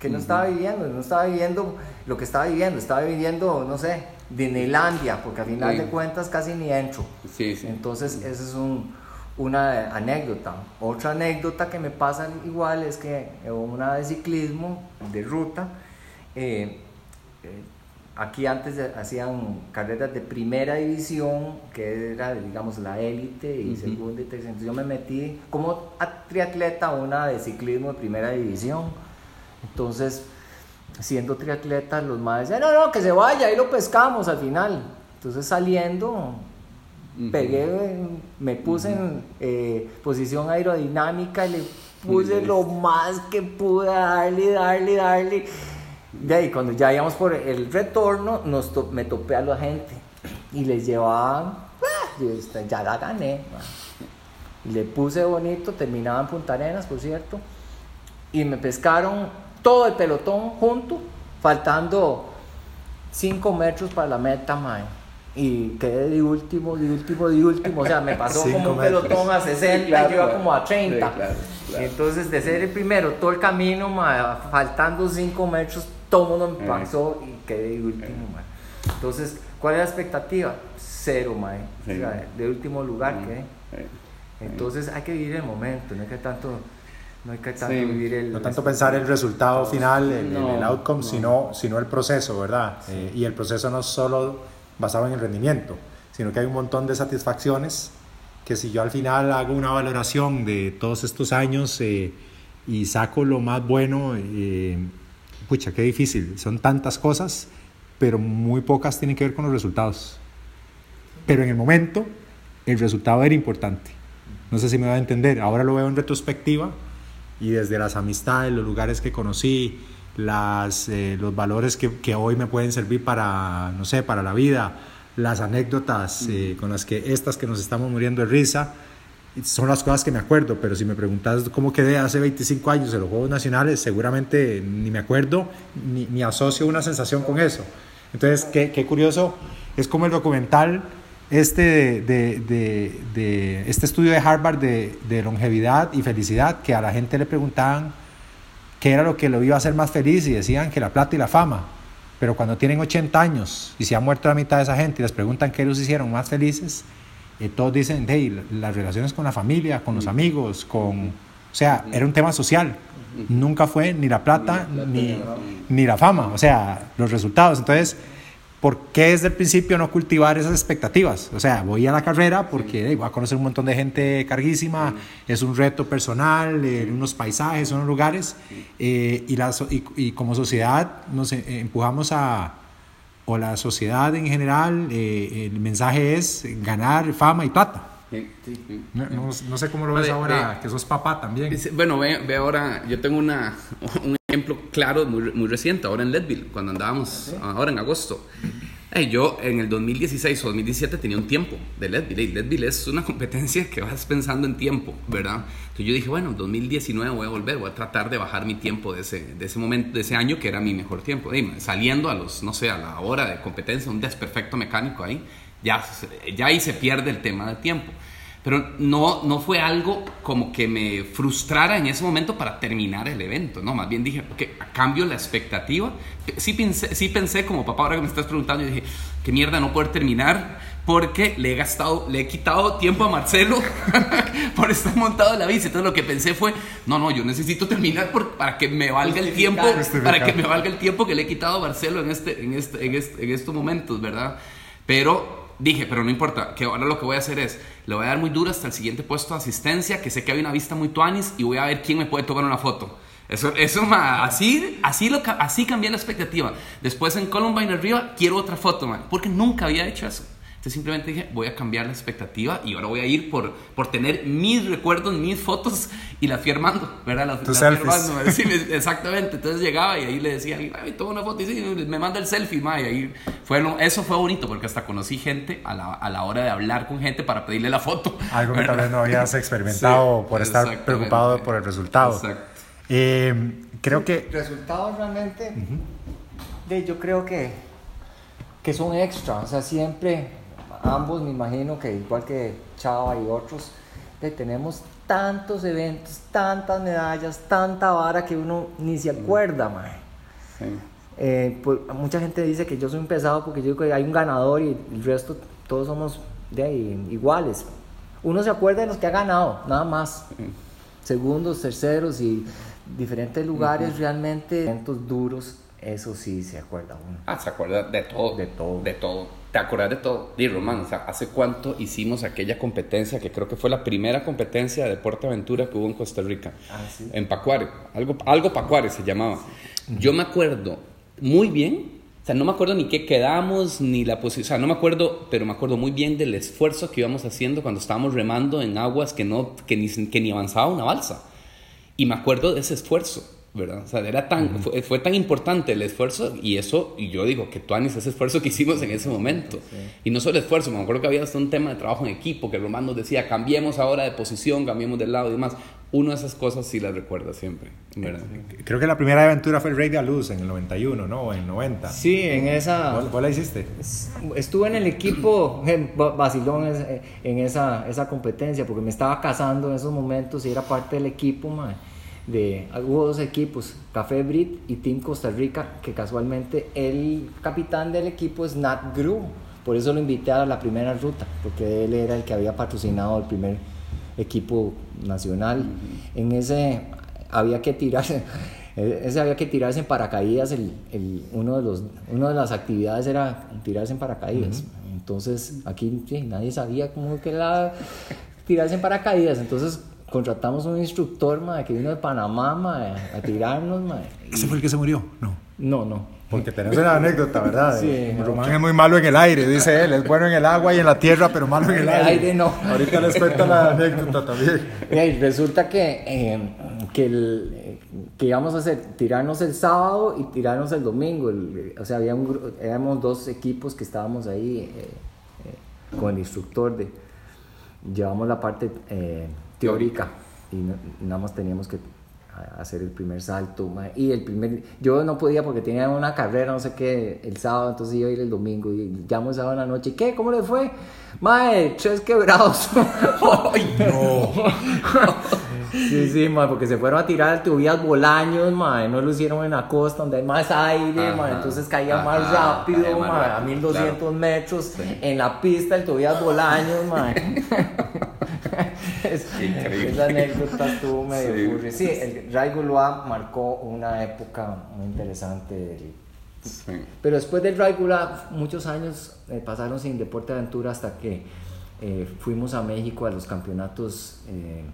que no estaba viviendo, no estaba viviendo lo que estaba viviendo, estaba viviendo, no sé, Disneylandia, porque al final Sí. de cuentas casi ni entro. Sí, sí. Entonces, esa es un- una anécdota. Otra anécdota que me pasa igual es que una de ciclismo, de ruta, eh, eh, aquí antes hacían carreras de primera división, que era, digamos, la élite, y Ujú. segunda y tercera. Entonces, yo me metí como triatleta a una de ciclismo de primera división. Entonces, siendo triatleta, los más decían, no, no, que se vaya, ahí lo pescamos al final. Entonces, saliendo, pegué, me puse en eh, posición aerodinámica y le puse lo más que pude darle, darle, darle. De ahí, cuando ya íbamos por el retorno, nos to- me topé a la gente y les llevaba, "Ah", "Esta ya la gané. ma". Y le puse bonito, terminaba en Punta Arenas, por cierto, y me pescaron todo el pelotón junto, faltando 5 metros para la meta, mae. Y quedé de último, de último, de último. O sea, me pasó como un metros. pelotón a 60, Claro, yo iba claro. como a 30. Sí, claro. Entonces, de ser el primero, todo el camino, mae, faltando 5 metros, todo el mundo me Eh. pasó y quedé de último, mae. Entonces, ¿cuál es la expectativa? Cero, mae. Sí. O sea, de último lugar Mm, quedé. sí. Entonces, hay que vivir el momento, no hay que tanto, no hay que tanto Sí. vivir el. No tanto pensar el resultado final, el, el- No, el outcome, no. sino, sino el proceso, ¿verdad? Eh, y el proceso no es solo basado en el rendimiento, sino que hay un montón de satisfacciones que si yo al final hago una valoración de todos estos años eh, y saco lo más bueno, eh, pucha, qué difícil. Son tantas cosas, pero muy pocas tienen que ver con los resultados. Pero en el momento, el resultado era importante. No sé si me va a entender. Ahora lo veo en retrospectiva y desde las amistades, los lugares que conocí, las, eh, los valores que, que hoy me pueden servir para, no sé, para la vida, las anécdotas eh, con las que estas que nos estamos muriendo de risa, son las cosas que me acuerdo, pero si me preguntas cómo quedé hace 25 años en los Juegos Nacionales, seguramente ni me acuerdo ni, ni asocio una sensación con eso. Entonces, qué, qué curioso, es como el documental este de, de- de- este estudio de Harvard de, de longevidad y felicidad, que a la gente le preguntaban qué era lo que lo iba a hacer más feliz y decían que la plata y la fama. Pero cuando tienen 80 años y se ha muerto la mitad de esa gente y les preguntan qué los hicieron más felices, eh, todos dicen, hey, las relaciones con la familia, con los amigos, con... O sea, era un tema social. Nunca fue ni la plata Ni la plata, ni, ni la fama. ni la fama, o sea, los resultados. Entonces, ¿por qué desde el principio no cultivar esas expectativas? O sea, voy a la carrera porque hey, voy a conocer un montón de gente carguísima, es un reto personal, eh, unos paisajes, unos lugares, eh, y, la y, y como sociedad nos eh, empujamos a, o la sociedad en general, eh, el mensaje es ganar fama y plata. Sí, sí. No, no- no sé cómo lo ves ahora, que sos papá también. Bueno, ve, ve ahora, yo tengo una, un ejemplo claro, muy, muy reciente, ahora en Leadville, cuando andábamos, ahora en agosto. Eh, yo en el 2016 o 2017 tenía un tiempo de Leadville. Y Leadville es una competencia que vas pensando en tiempo, ¿verdad? Entonces yo dije, bueno, en 2019 voy a volver, voy a tratar de bajar mi tiempo de ese, de ese momento, de ese año que era mi mejor tiempo. Dime, saliendo a los, no sé, a la hora de competencia, un desperfecto mecánico ahí, ya, ya ahí se pierde el tema de tiempo. Pero no, no fue algo como que me frustrara en ese momento para terminar el evento, no, más bien dije que cambio la expectativa. Sí pensé, sí pensé como papá, ahora que me estás preguntando, yo dije, qué mierda no poder terminar porque le he gastado, le he quitado tiempo a Marcelo por estar montado en la bici. Entonces lo que pensé fue, no, no, yo necesito terminar para que me valga el tiempo, para que me valga el tiempo que le he quitado a Marcelo en este, en este, en este, en estos momentos, ¿verdad? Pero dije, pero no importa, que ahora lo que voy a hacer es, le voy a dar muy duro hasta el siguiente puesto de asistencia, que sé que hay una vista muy tuanis y voy a ver quién me puede tomar una foto. Eso, eso así, así, lo, así cambié la expectativa. Después en Columbine arriba, quiero otra foto, man, porque nunca había hecho eso. Entonces simplemente dije, voy a cambiar la expectativa y ahora voy a ir por, por tener mis recuerdos, mis fotos y la fui armando, ¿verdad? La, la armando, sí, exactamente. Entonces llegaba y ahí le decía, ay, toma una foto y sí, me manda el selfie, ma, y ahí fue, eso fue bonito porque hasta conocí gente a la, a la hora de hablar con gente para pedirle la foto. Algo que tal vez no habías experimentado por estar preocupado por el resultado. Exacto. Eh, creo que... Resultados realmente, de, yo creo que, que son extra, o sea, siempre ambos me imagino que igual que Chava y otros, tenemos tantos eventos, tantas medallas, tanta vara que uno ni se acuerda, eh, pues, mucha gente dice que yo soy un pesado porque yo digo que hay un ganador y el resto todos somos de iguales. Uno se acuerda de los que ha ganado, nada más. Segundos, terceros y diferentes lugares realmente, eventos duros, eso sí se acuerda uno. Ah, se acuerda de todo. De todo. De todo. ¿Te acuerdas de todo? Di, Román, o sea, ¿hace cuánto hicimos aquella competencia que creo que fue la primera competencia de deporte aventura que hubo en Costa Rica? Ah, sí. En Pacuare. Algo, algo Pacuare se llamaba. Yo me acuerdo muy bien, o sea, no me acuerdo ni qué quedamos, ni la posición, o sea, no me acuerdo, pero me acuerdo muy bien del esfuerzo que íbamos haciendo cuando estábamos remando en aguas que, no, que, ni, que ni avanzaba una balsa. Y me acuerdo de ese esfuerzo, ¿verdad? O sea, era tan, fue, tan importante el esfuerzo y eso, y yo digo que tú Anis, ese esfuerzo que hicimos en ese momento. Y no solo esfuerzo, me acuerdo que había hasta un tema de trabajo en equipo, que Román nos decía, cambiemos ahora de posición, cambiemos de lado y demás. Una de esas cosas sí las recuerda siempre, ¿verdad? Creo que la primera aventura fue el Rey de la Luz en el 91, ¿no? En el 90. Sí, en esa... ¿Vos, la hiciste? Estuve en el equipo en Basilón en esa, esa competencia porque me estaba casando en esos momentos y era parte del equipo, man de, hubo dos equipos, Café Brit y Team Costa Rica, que casualmente el capitán del equipo es Nat Gru, por eso lo invité a la primera ruta, porque él era el que había patrocinado el primer equipo nacional. En ese había que tirarse, ese había que tirarse en paracaídas, el, el, uno de los, una de las actividades era tirarse en paracaídas. Entonces aquí nadie sabía cómo que era tirarse en paracaídas, entonces contratamos un instructor, que vino de Panamá, a tirarnos, ¿Ese fue el que se murió? No. No, no. Porque tenemos una anécdota, ¿verdad? Sí. Román es muy malo en el aire, dice él. Es bueno en el agua y en la tierra, pero malo en el aire. aire no. Ahorita les cuento la anécdota también. Y resulta que, eh, que, el, que íbamos a hacer, tirarnos el sábado y tirarnos el domingo. o sea, había un, éramos dos equipos que estábamos ahí eh, eh, con el instructor. de Llevamos la parte teórica y nada más teníamos que hacer el primer salto y el primer yo no podía porque tenía una carrera no sé qué el sábado entonces iba a ir el domingo y llamo el sábado en la noche ¿qué? ¿cómo le fue? mae tres quebrados ¡ay no! sí sí mae porque se fueron a tirar tuvías Bolaños mae no lo hicieron en la costa donde hay más aire mae entonces caía más rápido mae a 1200 metros en la pista el tuvías Bolaños mae esa anécdota estuvo medio sí. Sí, el Ray Gulua marcó una época muy interesante. Pero después del Ray Gulua, muchos años eh, pasaron sin deporte de aventura hasta que eh, fuimos a México a los campeonatos eh,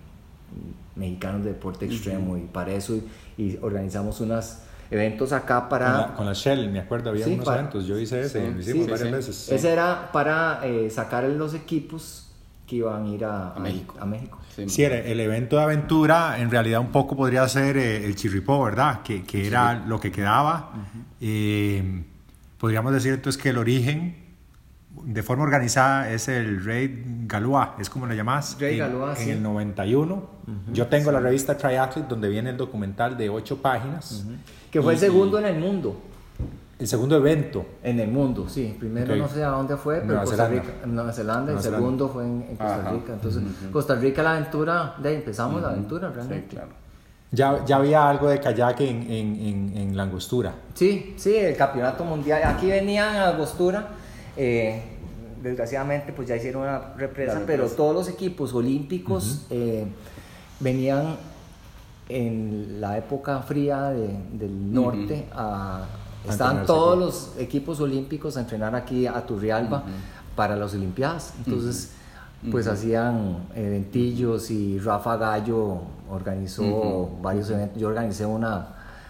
mexicanos de deporte extremo y para eso y, organizamos unos eventos acá para... Con la, Shell, me acuerdo, había unos eventos, yo hice ese, lo hicimos varias veces. Ese era para sacar los equipos que iban a ir a, México. A México. Sí, el evento de aventura en realidad un poco podría ser eh, el chirripó, ¿verdad? Que, que era lo que quedaba. Eh, podríamos decir entonces que el origen de forma organizada es el Rey Galois, es como lo llamás. Rey en, Galois, En el 91. Yo tengo la revista Triathlete donde viene el documental de ocho páginas. Que fue el segundo en el mundo. El segundo evento. En el mundo, sí. Primero no sé a dónde fue, pero Nueva Costa Zelanda. Rica, Nueva Zelanda, Nueva el Zelanda. segundo fue en, en Costa Ajá. Rica. Entonces, Costa Rica la aventura, de ahí empezamos la aventura realmente. Sí, claro. Ya, ya había algo de kayak en, en, en, en la angostura. Sí, sí, el campeonato mundial. Aquí venían a Agostura. eh, desgraciadamente, pues ya hicieron una represa, pero todos los equipos olímpicos eh, venían en la época fría de- del norte a. A Estaban entrenarse todos aquí. los equipos olímpicos a entrenar aquí a Turrialba para las Olimpiadas. Entonces, pues hacían eventillos y Rafa Gallo organizó varios eventos. Yo organicé una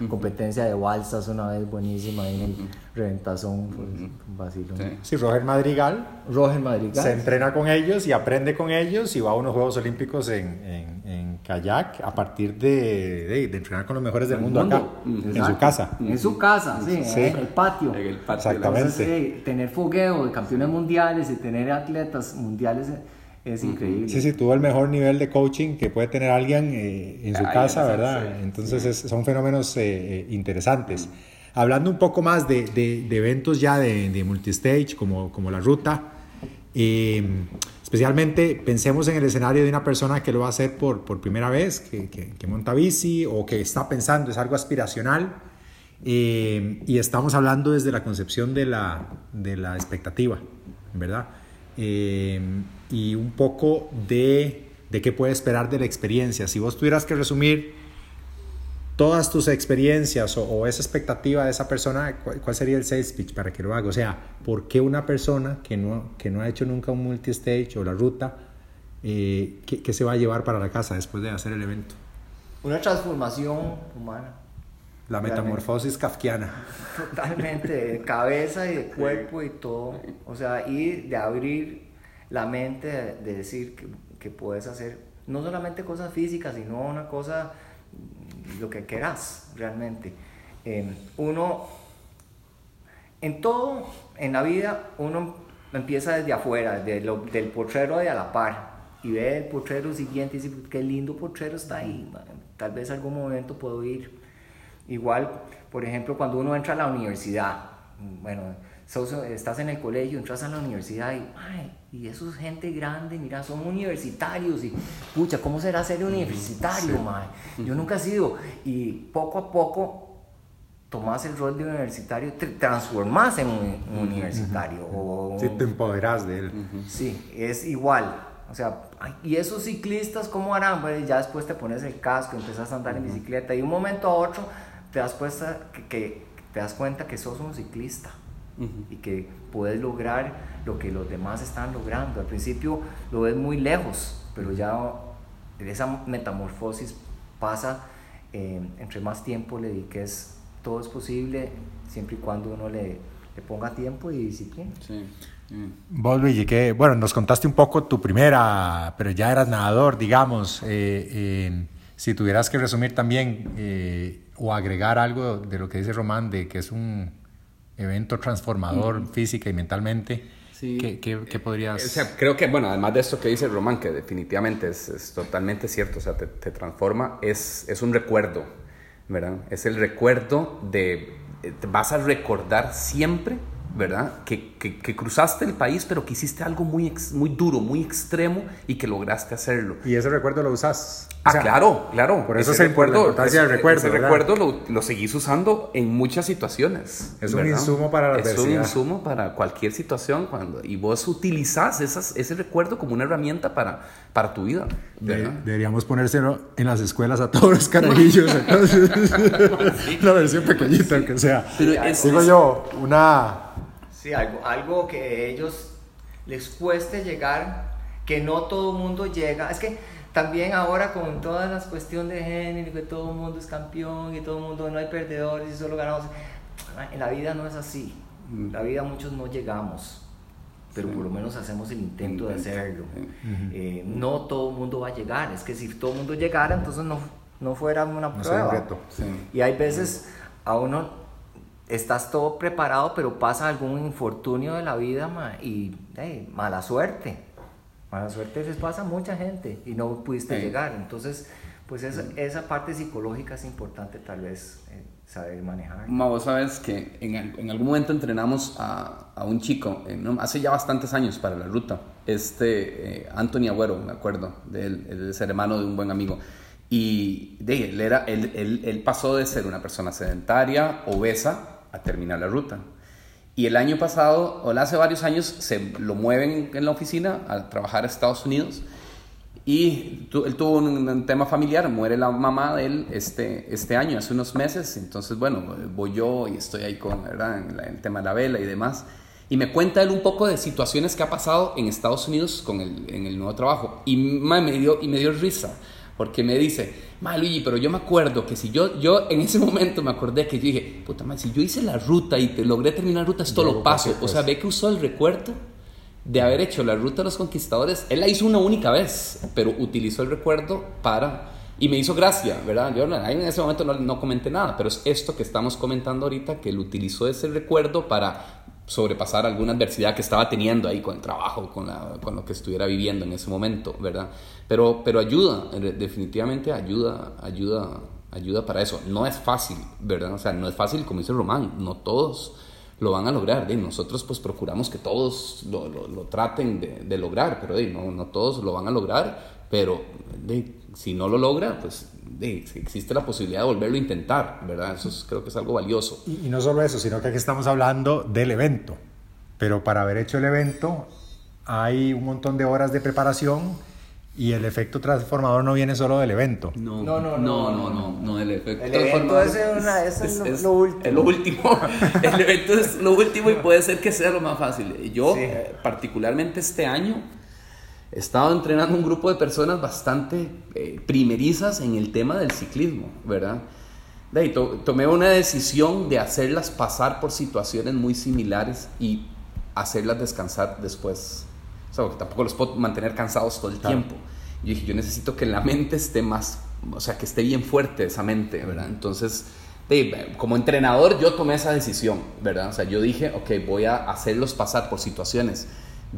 competencia de balsas una vez buenísima en el Reventazón, pues. Sí. Sí, Roger Madrigal Roger Madrigal. se entrena con ellos y aprende con ellos y va a unos Juegos Olímpicos en, en, en kayak a partir de, de, de entrenar con los mejores del mundo, acá, en su Exacto. casa. En su casa, sí, Sí. en el patio. En el patio Exactamente. Entonces, eh, tener fogueo de campeones mundiales y tener atletas mundiales eh, es increíble. Sí, sí, tuvo el mejor nivel de coaching que puede tener alguien eh, en su Ay, casa, ¿verdad? sí, Entonces es- son fenómenos eh, eh, interesantes. Hablando un poco más de, de- de eventos ya de, de multistage, como, como la ruta, eh, especialmente pensemos en el escenario de una persona que lo va a hacer por, por primera vez, que, que- monta bici o que está pensando, es algo aspiracional. eh, y estamos hablando desde la concepción de la, de la expectativa, ¿verdad? Eh, y un poco de, de qué puede esperar de la experiencia. Si vos tuvieras que resumir todas tus experiencias o, o esa expectativa de esa persona, ¿cuál, cuál sería el sales pitch para que lo haga? O sea, ¿por qué una persona que no, que no ha hecho nunca un multistage o la ruta, eh, ¿qué, qué se va a llevar para la casa después de hacer el evento? Una transformación humana. La metamorfosis kafkiana. Totalmente, de cabeza y de cuerpo y todo. O sea, y de abrir la mente, de, de decir que, que puedes hacer no solamente cosas físicas, sino una cosa, lo que quieras realmente. Eh, uno, en todo, en la vida, uno empieza desde afuera, desde lo- del potrero de a la par. Y ve el potrero siguiente y dice, qué lindo potrero está ahí. Tal vez algún momento puedo ir. Igual, por ejemplo, cuando uno entra a la universidad, bueno, sos- estás en el colegio, entras a la universidad y, ay, y eso es gente grande, mira, son universitarios y, pucha, ¿cómo será ser universitario, mae? Yo nunca he sido. Y poco a poco tomás el rol de universitario, te transformás en un, un universitario. o, Sí, te empoderas de él. Sí, es igual. O sea, ¿y esos ciclistas cómo harán? Pues ya después te pones el casco, empiezas a andar en bicicleta y de un momento a otro te das, que- te das cuenta que sos un ciclista y que puedes lograr lo que los demás están logrando. Al principio lo ves muy lejos, pero ya esa metamorfosis pasa eh, entre más tiempo le dediques, todo es posible siempre y cuando uno le, le ponga tiempo y disciplina. Sí. Mm. Vos, Luigi, que, bueno, nos contaste un poco tu primera, pero ya eras nadador, digamos. eh, eh, si tuvieras que resumir también eh, o agregar algo de lo que dice Román, de que es un evento transformador física y mentalmente, Sí. ¿qué, qué- qué podrías...? O sea, creo que, bueno, además de esto que dice Román, que definitivamente es, es totalmente cierto, o sea, te, te transforma, es, es un recuerdo, ¿verdad? Es el recuerdo de, eh, te vas a recordar siempre, ¿verdad? Que, que, que cruzaste el país, pero que hiciste algo muy, ex- muy duro, muy extremo y que lograste hacerlo. y ese recuerdo lo usas. Ah, sea, claro, claro. por eso Ese es la importancia del recuerdo, Ese ¿verdad? recuerdo lo, lo seguís usando en muchas situaciones. Es un insumo para la Es un adversidad. insumo para cualquier situación cuando, y vos utilizás esas, ese recuerdo como una herramienta para, para tu vida. de- ¿verdad? deberíamos ponérselo en las escuelas a todos los carajillos. entonces, la versión pequeñita, aunque sea. Pero es- Digo es- yo, una... Sí, algo, algo que a ellos les cueste llegar, que no todo el mundo llega. Es que también ahora con todas las cuestiones de género, que todo el mundo es campeón y todo el mundo no hay perdedores y solo ganamos. En la vida no es así. En la vida muchos no llegamos, pero por lo menos hacemos el intento de hacerlo. Eh, no todo el mundo va a llegar. Es que si todo el mundo llegara, entonces no, no fuera una No prueba. reto. Sí. Y hay veces a uno estás todo preparado, pero pasa algún infortunio de la vida ma, y hey, mala suerte. Mala suerte les pasa a mucha gente y no pudiste Sí. llegar. Entonces, pues esa, esa parte psicológica es importante tal vez eh, saber manejar. Ma, vos sabes que en, en algún momento entrenamos a, a un chico, eh, ¿no? hace ya bastantes años para la ruta, este eh, Anthony Agüero, me acuerdo, de él, él es hermano de un buen amigo. Y de él, era, él, él, él pasó de ser una persona sedentaria, obesa, a terminar la ruta. Y el año pasado, o hace varios años, se lo mueven en la oficina a trabajar a Estados Unidos y tu, él tuvo un, un, tema familiar, muere la mamá de él este, este año, hace unos meses. Entonces, bueno, voy yo y estoy ahí con ¿verdad? En, la, en el tema de la vela y demás. Y me cuenta él un poco de situaciones que ha pasado en Estados Unidos con el, en el nuevo trabajo. Y ma, me, dio, y me dio risa, porque me dice, ma Luigi, pero yo me acuerdo que si yo, yo en ese momento me acordé que yo dije, puta madre, si yo hice la ruta y te logré terminar la ruta, esto yo lo paso. O sea, ve que usó el recuerdo de haber hecho la ruta de los conquistadores, él la hizo una única vez, pero utilizó el recuerdo para... Y me hizo gracia, ¿verdad? Yo en ese momento no, no comenté nada, pero es esto que estamos comentando ahorita, que él utilizó ese recuerdo para sobrepasar alguna adversidad que estaba teniendo ahí con el trabajo, con, la, con lo que estuviera viviendo en ese momento, ¿verdad? Pero, pero ayuda, definitivamente ayuda, ayuda, ayuda para eso. No es fácil, ¿verdad? O sea, no es fácil, como dice Román, no todos lo van a lograr. ¿de? Nosotros pues procuramos que todos lo, lo, lo traten de, de, lograr, pero ¿de? No, no todos lo van a lograr, pero si no lo logra, pues existe la posibilidad de volverlo a intentar, ¿verdad? Eso es, creo que es algo valioso. Y, y, no solo eso, sino que aquí estamos hablando del evento, pero para haber hecho el evento hay un montón de horas de preparación y el efecto transformador no viene solo del evento. No, no, no, no, no, no, no el efecto el transformador es, una, es, es, lo, es, lo, último. Es lo último. el evento es lo último y puede ser que sea lo más fácil. Yo, sí. eh, particularmente este año, he estado entrenando un grupo de personas bastante eh, primerizas en el tema del ciclismo, ¿verdad? De ahí to tomé una decisión de hacerlas pasar por situaciones muy similares y hacerlas descansar después. O sea, porque tampoco los puedo mantener cansados todo el claro. tiempo. Yo dije, yo necesito que la mente esté más, o sea, que esté bien fuerte esa mente, ¿verdad? Entonces, de, como entrenador, yo tomé esa decisión, ¿verdad? O sea, yo dije, ok, voy a hacerlos pasar por situaciones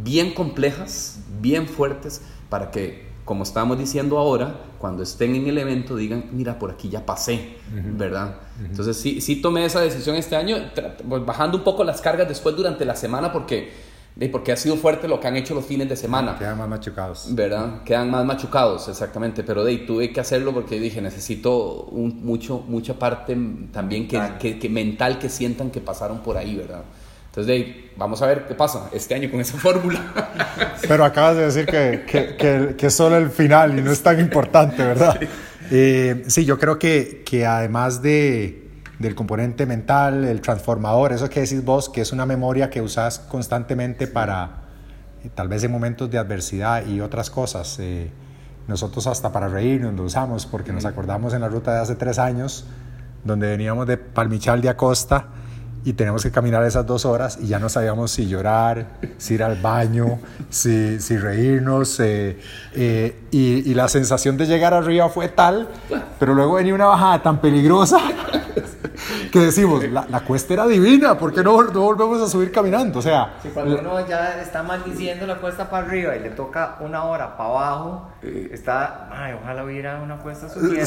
bien complejas, bien fuertes, para que, como estábamos diciendo ahora, cuando estén en el evento digan, mira, por aquí ya pasé, uh -huh. ¿verdad? Uh -huh. Entonces sí, sí tomé esa decisión este año, pues, bajando un poco las cargas después durante la semana, porque, porque ha sido fuerte lo que han hecho los fines de semana. Quedan más machucados. ¿Verdad? Quedan más machucados, exactamente, pero de ahí tuve que hacerlo porque dije, necesito un, mucho, mucha parte también que, que, que mental que sientan que pasaron por ahí, ¿verdad? Entonces, de ahí, vamos a ver qué pasa este año con esa fórmula. Pero acabas de decir que, que, que, que, es solo el final y no es tan importante, ¿verdad? Sí, eh, sí yo creo que, que además de, del componente mental, el transformador, eso que decís vos, que es una memoria que usás constantemente para, eh, tal vez en momentos de adversidad y otras cosas. Eh, nosotros hasta para reírnos lo usamos porque nos acordamos en la ruta de hace tres años, donde veníamos de Palmichal de Acosta y tenemos que caminar esas dos horas y ya no sabíamos si llorar, si ir al baño, si, si reírnos. Eh, eh, y, y, la sensación de llegar arriba fue tal, pero luego venía una bajada tan peligrosa que decimos, la, la cuesta era divina, ¿por qué no, no, volvemos a subir caminando? O sea, sí, cuando uno ya está maldiciendo la cuesta para arriba y le toca una hora para abajo, está, ay, ojalá hubiera una cuesta subiendo.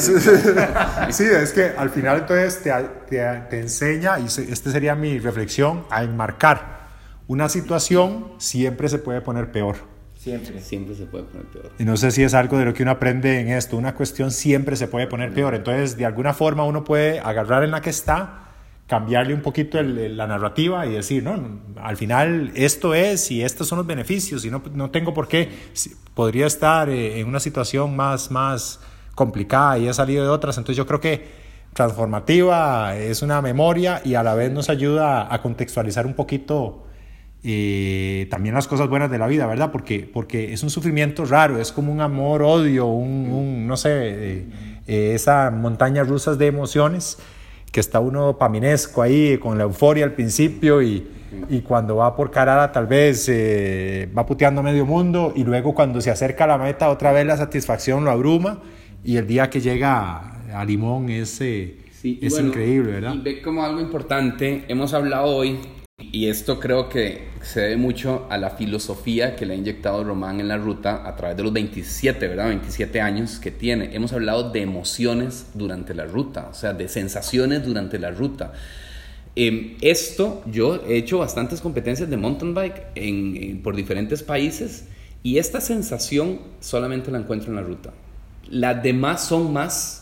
Sí, es que al final entonces te, te, te enseña, y esta sería mi reflexión, a enmarcar una situación siempre se puede poner peor. Siempre. Siempre se puede poner peor. Y no sé si es algo de lo que uno aprende en esto. Una cuestión siempre se puede poner peor. Entonces, de alguna forma uno puede agarrar en la que está, cambiarle un poquito el, la narrativa y decir, no, al final esto es y estos son los beneficios y no, no tengo por qué. Podría estar eh, en una situación más, más complicada y he salido de otras. Entonces, yo creo que transformativa es una memoria y a la vez nos ayuda a contextualizar un poquito eh, también las cosas buenas de la vida, ¿verdad? Porque, porque es un sufrimiento raro, es como un amor, odio, un, un no sé, eh, eh, esa montaña rusas de emociones que está uno paminesco ahí con la euforia al principio y, y cuando va por carada tal vez eh, va puteando medio mundo y luego cuando se acerca a la meta otra vez la satisfacción lo abruma y el día que llega a Limón es, eh, sí, es bueno, increíble, ¿verdad? Y ve como algo importante, hemos hablado hoy y, esto creo que se debe mucho a la filosofía que le ha inyectado Román en la ruta a través de los 27, ¿verdad? 27 años que tiene. Hemos hablado de emociones durante la ruta, o sea, de sensaciones durante la ruta. Em, esto, yo he hecho bastantes competencias de mountain bike en, por diferentes países y esta sensación solamente la encuentro en la ruta. Las demás son más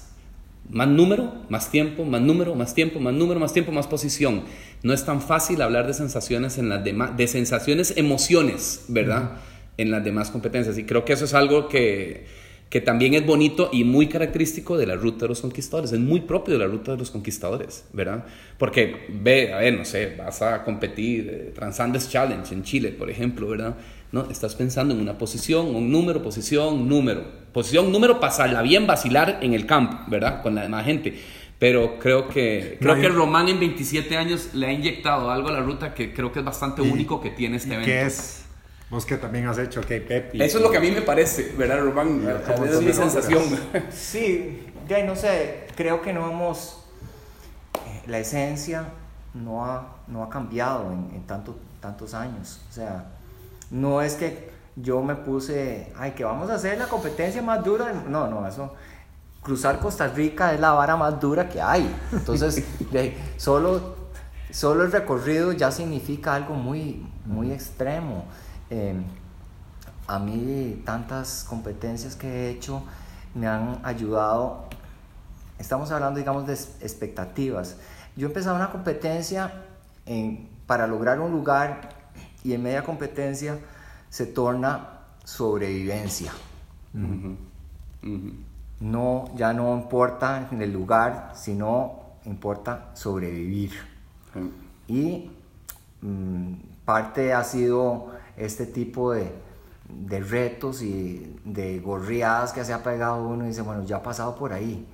más número, más tiempo, más número, más tiempo, más número, más tiempo, más posición. No es tan fácil hablar de sensaciones en las demás, de sensaciones, emociones, ¿verdad? En las demás competencias. Y creo que eso es algo que, que también es bonito y muy característico de la ruta de los conquistadores. Es muy propio de la ruta de los conquistadores, ¿verdad? Porque ve, a ver, no sé, vas a competir eh, Transandes Challenge en Chile, por ejemplo, ¿verdad? No, estás pensando en una posición, un número, posición, número. Posición, número, pasarla bien, vacilar en el campo, ¿verdad? Con la demás gente. Pero creo que creo que Román en 27 años le ha inyectado algo a la ruta que creo que es bastante único que tiene este evento. ¿Qué es? Vos que también has hecho, que Pepe. Eso es lo que a mí me parece, ¿verdad, Román? es mi sensación. Sí, ya no sé, creo que no hemos. Eh, la esencia no ha, no ha cambiado en, en tanto, tantos años. O sea, no es que yo me puse, ay, que vamos a hacer la competencia más dura. No, no, eso. Cruzar Costa Rica es la vara más dura que hay. Entonces, solo, solo el recorrido ya significa algo muy, muy extremo. Em, a mí tantas competencias que he hecho me han ayudado. Estamos hablando, digamos, de expectativas. Yo empezaba una competencia en, para lograr un lugar y en media competencia se torna sobrevivencia. No, ya no importa en el lugar, sino importa sobrevivir. Y mm, parte ha sido este tipo de, de retos y de gorriadas que se ha pegado uno y dice, bueno, ya ha pasado por ahí,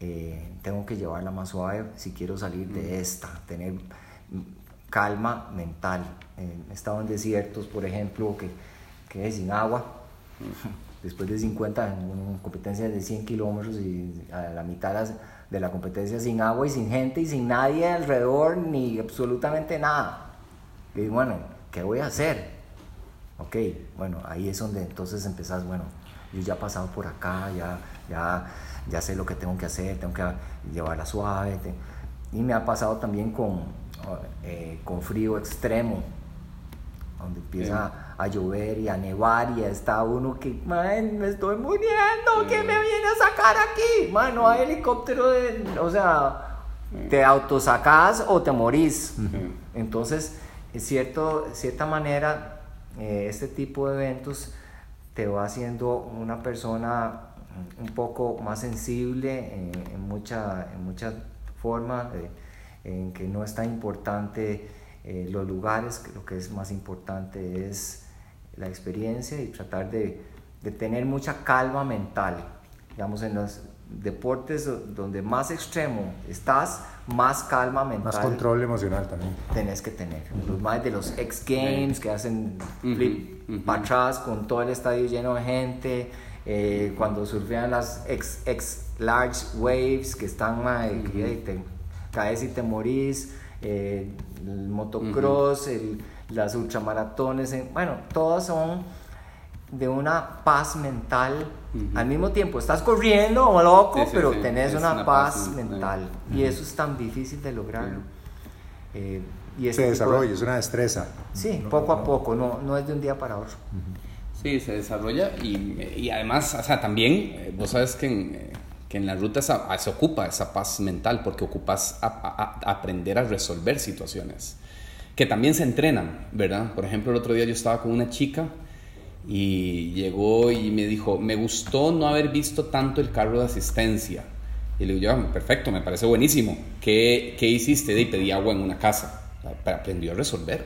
eh, tengo que llevarla más suave si quiero salir de esta, tener calma mental. he estado en desiertos, por ejemplo, que, que es sin agua, después de 50, en una competencia de 100 kilómetros y a la mitad de la competencia sin agua y sin gente y sin nadie alrededor ni absolutamente nada. Y bueno, ¿qué voy a hacer? Ok, bueno, ahí es donde entonces empezás, bueno, yo ya he pasado por acá, ya, ya, ya sé lo que tengo que hacer, tengo que llevarla suave. y me ha pasado también con, eh, con frío extremo, donde empieza a llover y a nevar y está uno que, man, me estoy muriendo, ¿qué me viene a sacar aquí? Man, no hay helicóptero, de, o sea, te autosacás o te morís. Entonces, en cierto, cierta manera, eh, este tipo de eventos te va haciendo una persona un poco más sensible en, en muchas mucha formas, en que no es tan importante eh, los lugares, que lo que es más importante es la experiencia y tratar de, de tener mucha calma mental. Digamos, en los deportes donde más extremo estás, más calma mental. Más control emocional también. Tenés que tener. Los más de los X Games que hacen flip para atrás con todo el estadio lleno de gente. Eh, cuando surfean las X, X large waves que están y te caes y te morís. Eh, el motocross, el, las ultramaratones. bueno, todas son de una paz mental. Al mismo tiempo, estás corriendo o loco, pero tenés una, paz, mental. Y eso es tan difícil de lograrlo. Eh, y se desarrolla, es una destreza. Sí, poco a poco, no, no es de un día para otro. Sí, se desarrolla y, y, además, o sea, también, eh, vos sabes que en, eh, que en la ruta se ocupa esa paz mental porque ocupas a, aprender a resolver situaciones que también se entrenan, ¿verdad? Por ejemplo, el otro día yo estaba con una chica y llegó y me dijo, me gustó no haber visto tanto el carro de asistencia. Y le digo, yo, perfecto, me parece buenísimo. ¿Qué, qué hiciste? Y pedí agua en una casa. Aprendió a resolver.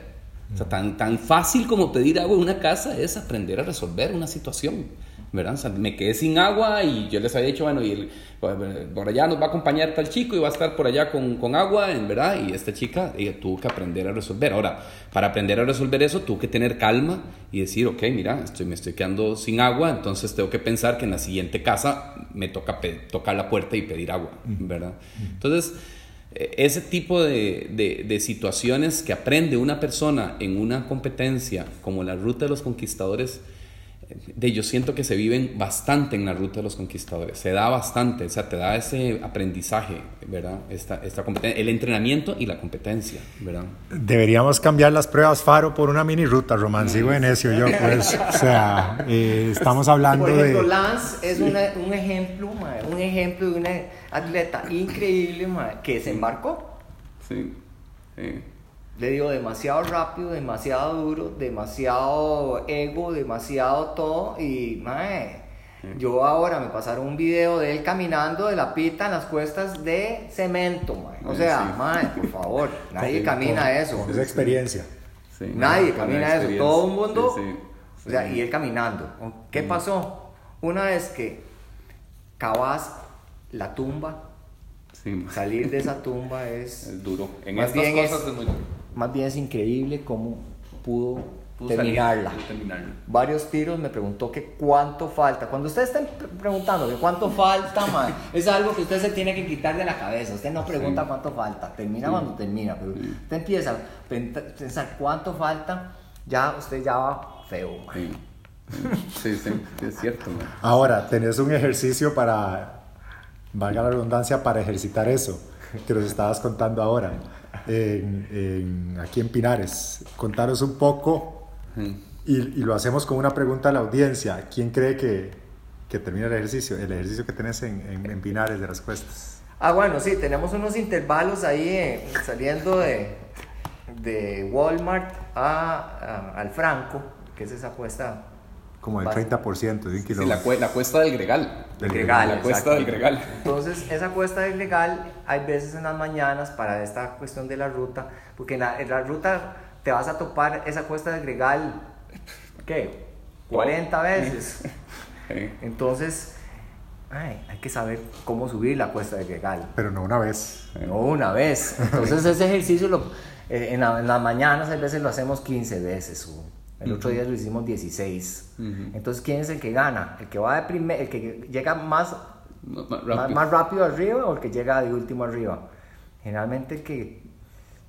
O sea, tan, tan fácil como pedir agua en una casa es aprender a resolver una situación. ¿Verdad? O sea, me quedé sin agua y yo les había dicho, bueno, y por allá nos va a acompañar tal chico y va a estar por allá con, con agua, en verdad, y esta chica ella tuvo que aprender a resolver. Ahora, para aprender a resolver eso, tuvo que tener calma y decir, ok, mira, estoy, me estoy quedando sin agua, entonces tengo que pensar que en la siguiente casa me toca tocar la puerta y pedir agua, ¿verdad? Entonces, eh, ese tipo de, de, de, situaciones que aprende una persona en una competencia como la ruta de los conquistadores, de, yo siento que se viven bastante en la ruta de los conquistadores, se da bastante, o sea, te da ese aprendizaje, ¿verdad? Esta, esta el entrenamiento y la competencia, ¿verdad? Deberíamos cambiar las pruebas Faro por una mini ruta, Román, sigo en eso yo, pues, o sea, eh, estamos hablando por ejemplo, de... Lance es una, un ejemplo, un ejemplo de una atleta increíble, que se embarcó. Sí, sí le digo, demasiado rápido, demasiado duro, demasiado ego, demasiado todo. Y, mae, yo ahora me pasaron un video de él caminando de la pita en las cuestas de cemento, mae. O sea, mae, por favor, nadie camina eso. esa experiencia. nadie camina eso. Todo el mundo. O sea, y él caminando. ¿Qué pasó? Una vez que cavas la tumba, salir de esa tumba es, duro. En estas cosas es muy duro más bien es increíble cómo pudo, terminarla. Varios tiros me preguntó que cuánto falta. Cuando ustedes estén preguntando que cuánto falta, es algo que usted se tiene que quitar de la cabeza. Usted no pregunta cuánto falta, termina cuando termina, pero usted empieza a pensar cuánto falta, ya usted ya va feo. Sí, sí, es cierto. Ahora, tenés un ejercicio para, valga la redundancia, para ejercitar eso que nos estabas contando ahora en, aquí en Pinares. Contaros un poco y, lo hacemos con una pregunta a la audiencia. ¿Quién cree que, que termina el ejercicio? El ejercicio que tenés en, en, Pinares de respuestas. Ah, bueno, sí, tenemos unos intervalos ahí eh, saliendo de, de Walmart a, al Franco, que es esa apuesta como el 30% de un kilómetro. Sí, la, cuesta del Gregal. Del Gregal, La cuesta del Gregal. Entonces, esa cuesta del Gregal, hay veces en las mañanas para esta cuestión de la ruta, porque en la, ruta te vas a topar esa cuesta del Gregal, ¿qué? 40 veces. Entonces, hay que saber cómo subir la cuesta del Gregal. Pero no una vez. No una vez. Entonces, ese ejercicio lo, eh, en, las mañanas a veces lo hacemos 15 veces. El otro día lo hicimos 16. Entonces, ¿quién es el que gana? ¿El que va de primer, el que llega más, más, rápido. arriba o el que llega de último arriba? Generalmente el que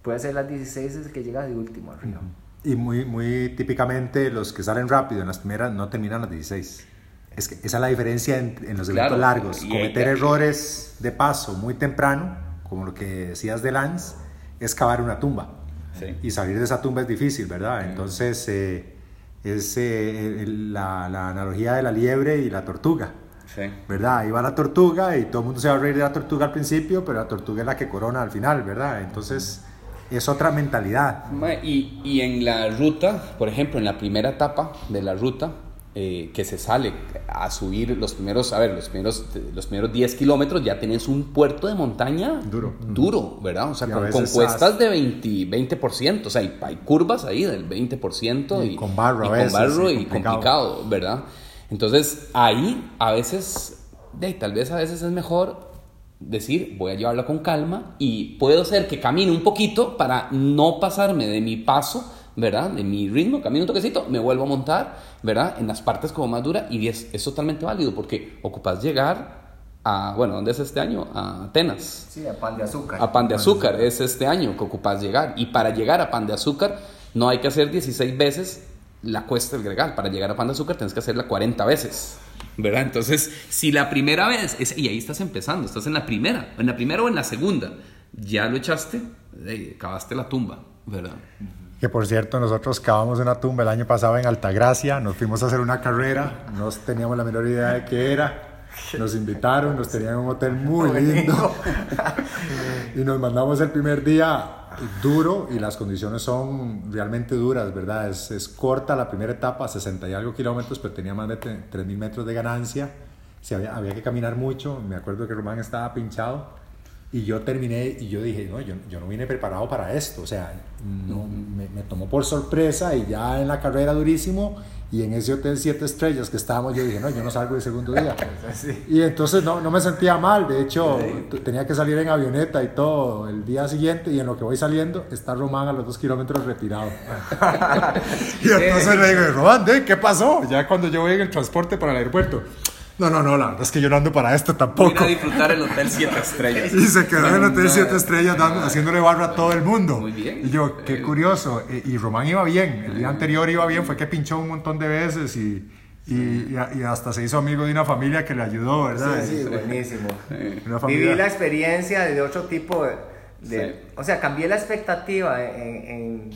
puede ser las 16 es el que llega de último arriba. Y muy, muy típicamente los que salen rápido en las primeras no terminan las 16. Es que esa es la diferencia en, los eventos largos. Cometer errores de paso muy temprano, como lo que decías de Lance, es cavar una tumba. Y salir de esa tumba es difícil, ¿verdad? Entonces, eh, es eh, la, la, analogía de la liebre y la tortuga. Sí. ¿Verdad? Ahí va la tortuga y todo el mundo se va a reír de la tortuga al principio, pero la tortuga es la que corona al final, ¿verdad? Entonces, es otra mentalidad. Y, y en la ruta, por ejemplo, en la primera etapa de la ruta, eh, que se sale a subir los primeros, a ver, los primeros, los primeros 10 kilómetros, ya tienes un puerto de montaña duro, duro ¿verdad? O sea, con, cuestas de 20, 20%, o sea, hay, hay curvas ahí del 20% y, con barro, y, con barro y complicado. ¿verdad? Entonces, ahí a veces, de, tal vez a veces es mejor decir, voy a llevarlo con calma y puedo ser que camine un poquito para no pasarme de mi paso ¿verdad? De mi ritmo, camino un toquecito, me vuelvo a montar, ¿verdad? En las partes como más duras y es, es totalmente válido porque ocupas llegar a, bueno, ¿dónde es este año? A Atenas. Sí, a Pan de Azúcar. A Pan de Azúcar, es este año que ocupas llegar. Y para llegar a Pan de Azúcar no hay que hacer 16 veces la cuesta del gregal. Para llegar a Pan de Azúcar tienes que hacerla 40 veces. ¿Verdad? Entonces, si la primera vez, es, y ahí estás empezando, estás en la primera, en la primera o en la segunda, ya lo echaste, eh, cavaste la tumba, ¿verdad? Que por cierto nosotros cavamos una tumba el año pasado en Altagracia, nos fuimos a hacer una carrera, no teníamos la menor idea de qué era, nos invitaron, nos tenían en un hotel muy lindo. y nos mandamos el primer día duro y las condiciones son realmente duras, ¿verdad? Es, es corta la primera etapa, 60 y algo kilómetros, pero tenía más de 3.000 metros de ganancia, se había, había que caminar mucho, me acuerdo que Román estaba pinchado y yo terminé y yo dije, no, yo, yo no vine preparado para esto, o sea, no, me, me, tomó por sorpresa y ya en la carrera durísimo y en ese hotel siete estrellas que estábamos, yo dije, no, yo no salgo el segundo día. Y entonces no, no me sentía mal, de hecho tenía que salir en avioneta y todo el día siguiente y en lo que voy saliendo está Román a los dos kilómetros retirado. y entonces le digo, Román, ¿qué pasó? Ya cuando yo voy en el transporte para el aeropuerto No, no, no, la verdad es que yo no ando para esto tampoco. Ir a disfrutar el Hotel 7 Estrellas. Y se quedó en el Hotel 7 Estrellas dando, haciéndole barra a todo el mundo. Muy bien. Y yo, qué curioso. Y, y Román iba bien. El día anterior iba bien, fue que pinchó un montón de veces y, y, y hasta se hizo amigo de una familia que le ayudó, ¿verdad? Sí, sí, buenísimo. Viví la experiencia de otro tipo de... de- Sí. O sea, cambié la expectativa en, en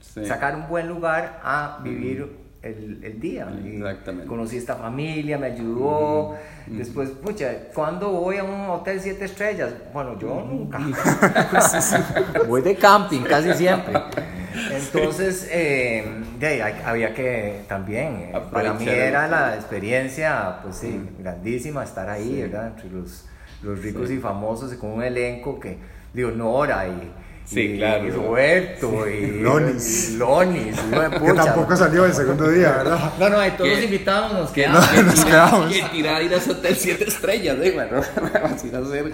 Sí. sacar un buen lugar a vivir el, el día. Y Exactamente. conocí esta familia, me ayudó. Después, pucha, ¿cuándo voy a un hotel siete estrellas? Bueno, yo nunca. voy de camping casi siempre. Entonces, eh, de hay- había que también, eh, para mí era la experiencia, pues sí, grandísima estar ahí, ¿verdad? Entre los, los ricos Sí. y famosos y con un elenco que, digo, Nora y, Sí, y- claro. y Roberto y Lonis. y Lonis, hijo de Que tampoco salió el segundo día, ¿verdad? No, no, de todos los invitados nos Que quedamos. que nos quedamos. Que tirada ir a ese hotel 7 estrellas, ¿eh? Bueno, así no sé,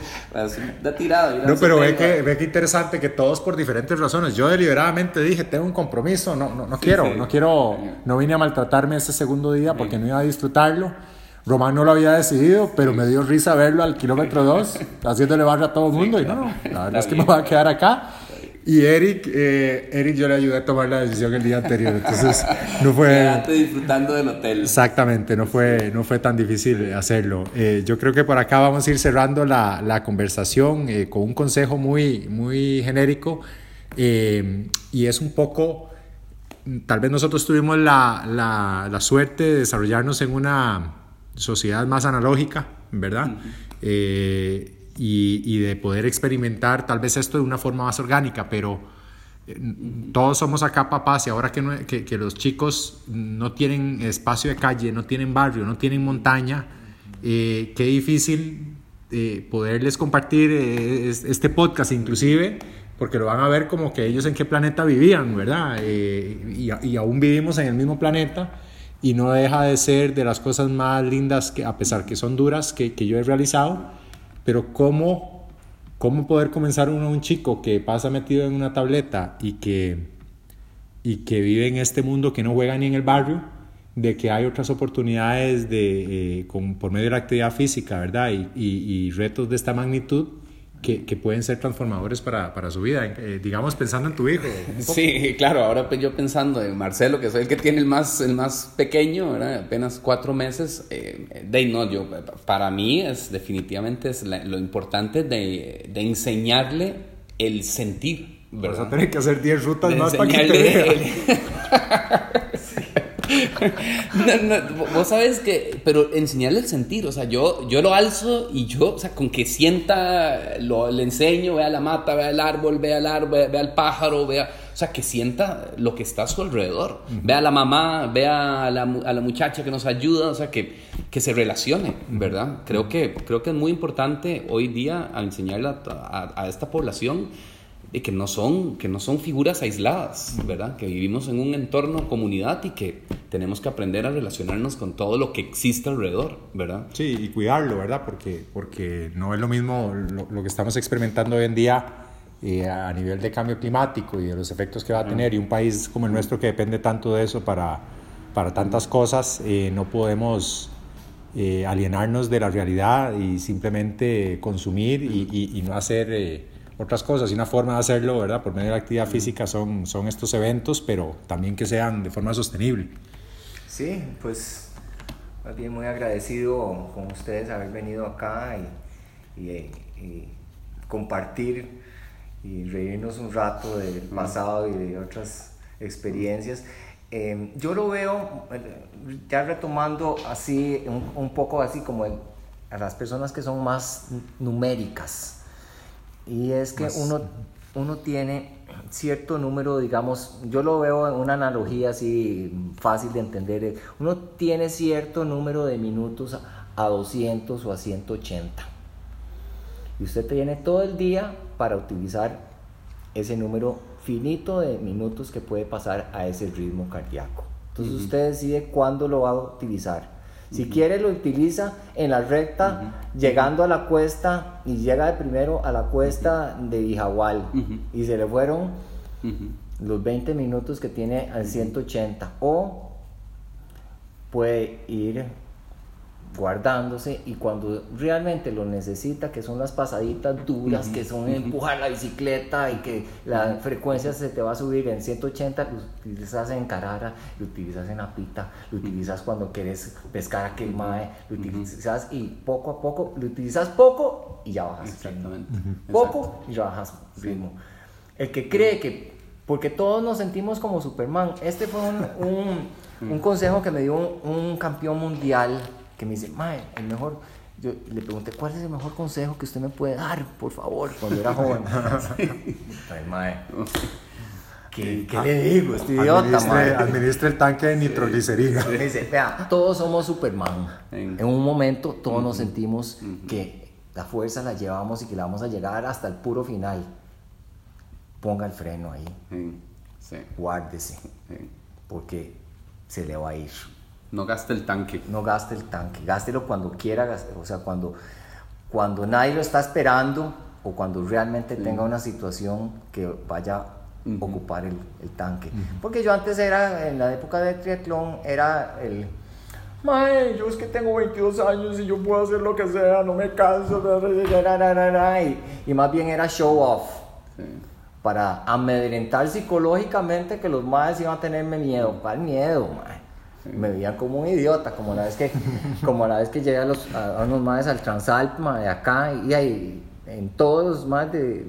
da tirada. ir a No, pero ve que, ve que interesante que todos por diferentes razones. Yo deliberadamente dije, tengo un compromiso, no, no, no quiero, sí. no quiero, no vine a maltratarme ese segundo día porque no iba a disfrutarlo. Román no lo había decidido, pero me dio risa verlo al kilómetro 2, haciéndole barra a todo el mundo. y no, no, la verdad es que me voy a quedar acá. Y Eric, eh, Eric yo le ayudé a tomar la decisión el día anterior, entonces no fue... Disfrutando del hotel. Exactamente, no fue, no fue tan difícil hacerlo. Eh, yo creo que por acá vamos a ir cerrando la, la conversación eh, con un consejo muy, muy genérico eh, y es un poco, tal vez nosotros tuvimos la, la, la suerte de desarrollarnos en una sociedad más analógica, ¿verdad? Eh, y, y de poder experimentar tal vez esto de una forma más orgánica, pero eh, todos somos acá papás y ahora que, no- que, que los chicos no tienen espacio de calle, no tienen barrio, no tienen montaña, eh, qué difícil eh, poderles compartir eh, es- este podcast inclusive, porque lo van a ver como que ellos en qué planeta vivían, ¿verdad? Eh, y, y aún vivimos en el mismo planeta y no deja de ser de las cosas más lindas, que, a pesar que son duras, que, que yo he realizado, pero cómo, cómo poder comenzar uno un chico que pasa metido en una tableta y que, y que vive en este mundo que no juega ni en el barrio, de que hay otras oportunidades de, eh, con- por medio de la actividad física, ¿verdad? Y, y- y retos de esta magnitud que, que pueden ser transformadores para, para su vida, eh, digamos pensando en tu hijo. Sí, claro, ahora yo pensando en Marcelo, que soy el que tiene el más, el más pequeño, ¿verdad? apenas cuatro meses, eh, de no, yo, para mí es definitivamente es la- lo importante de, de enseñarle el sentir, Vas ¿verdad? a tener que hacer 10 rutas De más para que te vea. No, no, vos sabes que, pero enseñarle el sentir, o sea, yo, yo lo alzo y yo, o sea, con que sienta, lo, le enseño, vea la mata, vea el árbol, vea el árbol, vea, el pájaro, vea, o sea, que sienta lo que está a su alrededor, vea a la mamá, vea a la, a la muchacha que nos ayuda, o sea, que, que se relacione, ¿verdad? Creo que, creo que es muy importante hoy día a enseñarle a, a- a esta población y que no son que no son figuras aisladas, ¿verdad? Que vivimos en un entorno comunidad y que tenemos que aprender a relacionarnos con todo lo que existe alrededor, ¿verdad? Sí, y cuidarlo, ¿verdad? Porque, porque no es lo mismo lo, lo que estamos experimentando hoy en día eh, a nivel de cambio climático y de los efectos que va a tener. Y un país como el nuestro que depende tanto de eso para, para tantas cosas, eh, no podemos eh, alienarnos de la realidad y simplemente consumir y, y- y no hacer otras cosas. Y una forma de hacerlo, ¿verdad? Por medio de la actividad física son, son estos eventos, pero también que sean de forma sostenible. Sí, pues más bien muy agradecido con ustedes haber venido acá y, y- y compartir y reírnos un rato del pasado y de otras experiencias. Eh, yo lo veo, ya retomando así, un, un poco así como el- a las personas que son más numéricas. Y es que uno, uno tiene cierto número, digamos, yo lo veo en una analogía así fácil de entender. Uno tiene cierto número de minutos a- a 200 o a 180. Y usted tiene todo el día para utilizar ese número finito de minutos que puede pasar a ese ritmo cardíaco. Entonces usted decide cuándo lo va a utilizar. Si quiere lo utiliza en la recta, llegando a la cuesta y llega de primero a la cuesta de Ijahual. Y se le fueron los 20 minutos que tiene al 180 o puede ir guardándose y cuando realmente lo necesita, que son las pasaditas duras, que son empujar la bicicleta y que la frecuencia se te va a subir en 180, lo utilizas en Carara, lo utilizas en Apita, lo utilizas cuando quieres pescar aquel mae, lo utilizas y poco a poco, lo utilizas poco y ya bajas. Exactamente. Poco y ya bajas. Ritmo. El que cree que, porque todos nos sentimos como Superman, este fue un, un, un consejo que me dio un, un campeón mundial que me dice, Mae, el mejor. Yo le pregunté, ¿cuál es el mejor consejo que usted me puede dar, por favor, cuando era joven? Ay, Mae. ¿Qué, qué le digo, este idiota, Mae? administre el tanque de nitroglicerina. Me dice, vea, todos somos Superman. Sí. En un momento todos nos sentimos que la fuerza la llevamos y que la vamos a llegar hasta el puro final. Ponga el freno ahí, Sí, sí, guárdese, sí. porque se le va a ir. No gaste el tanque. No gaste el tanque, gástelo cuando quiera, o sea, cuando, cuando nadie lo está esperando o cuando realmente tenga una situación que vaya a ocupar el, el tanque. Porque yo antes era, en la época del triatlón, era el... Mae, yo es que tengo 22 años y yo puedo hacer lo que sea, no me canso, y, y más bien era show off Sí. para amedrentar psicológicamente que los madres iban a tenerme miedo. ¿Cuál miedo, mae? Me veían como un idiota, como la vez que, como la vez que llegué a, los, a, unos madres al Transalp, de acá, y ahí en todos los más de,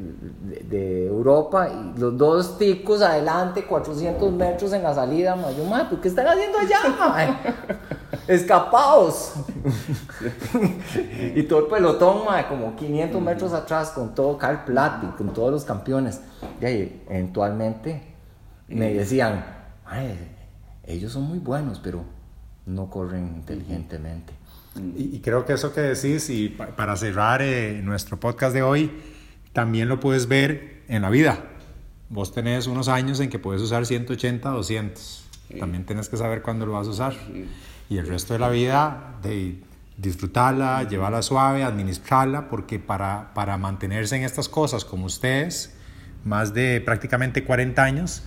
de, Europa, y los dos ticos adelante, 400 metros en la salida, ¿por qué están haciendo allá? Escapados. y todo el pelotón, mae, como 500 metros atrás, con todo Carl Platti, con todos los campeones. Y ahí, eventualmente, me decían, "Mae, ellos son muy buenos, pero no corren inteligentemente. Y, y creo que eso que decís, y pa- para cerrar eh, nuestro podcast de hoy, también lo puedes ver en la vida. Vos tenés unos años en que puedes usar 180, 200. También tenés que saber cuándo lo vas a usar. Y el resto de la vida, de disfrutarla, llevarla suave, administrarla, porque para, para mantenerse en estas cosas como ustedes, más de prácticamente 40 años,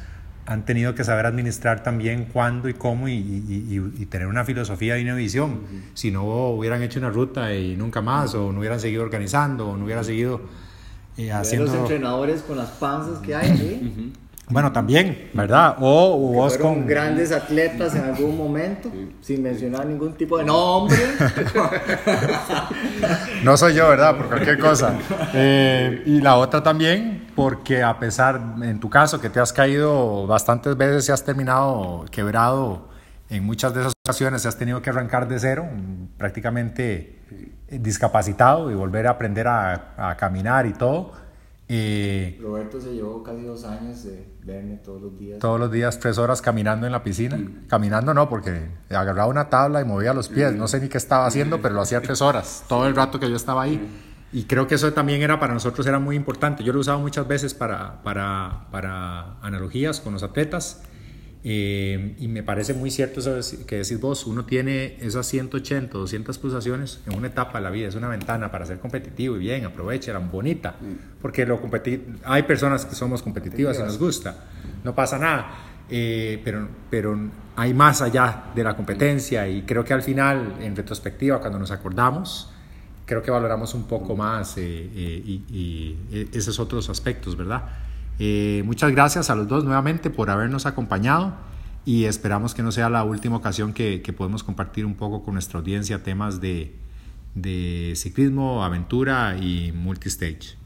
han tenido que saber administrar también cuándo y cómo y, y- y- y tener una filosofía y una visión. Si no hubieran hecho una ruta y nunca más, o no hubieran seguido organizando, o no hubieran seguido eh, haciendo... Los entrenadores con las panzas que hay, ¿sí? Bueno, también, ¿verdad? O, o vos con... grandes atletas en algún momento, sin mencionar ningún tipo de nombre. No soy yo, ¿verdad? Por cualquier cosa. Eh, y la otra también, porque a pesar, en tu caso, que te has caído bastantes veces y has terminado quebrado en muchas de esas ocasiones, has tenido que arrancar de cero, prácticamente eh, discapacitado y volver a aprender a, a caminar y todo. Eh, Roberto se llevó casi dos años de verme todos los días. todos los días tres horas caminando en la piscina. Caminando no, porque agarraba una tabla y movía los pies. No sé ni qué estaba haciendo, pero lo hacía tres horas, todo el rato que yo estaba ahí. Y creo que eso también era para nosotros era muy importante. Yo lo he usado muchas veces para, para, para analogías con los atletas. Eh, y me parece muy cierto eso que decís vos, uno tiene esas 180, 200 pulsaciones en una etapa de la vida, es una ventana para ser competitivo y bien, aprovecha, bonita, porque lo hay personas que somos competitivas y nos gusta, no pasa nada, eh, pero, pero hay más allá de la competencia y creo que al final, en retrospectiva, cuando nos acordamos, creo que valoramos un poco más eh, eh, y, y esos otros aspectos, ¿verdad? Eh, muchas gracias a los dos nuevamente por habernos acompañado y esperamos que no sea la última ocasión que, que podemos compartir un poco con nuestra audiencia temas de, de ciclismo, aventura y multistage.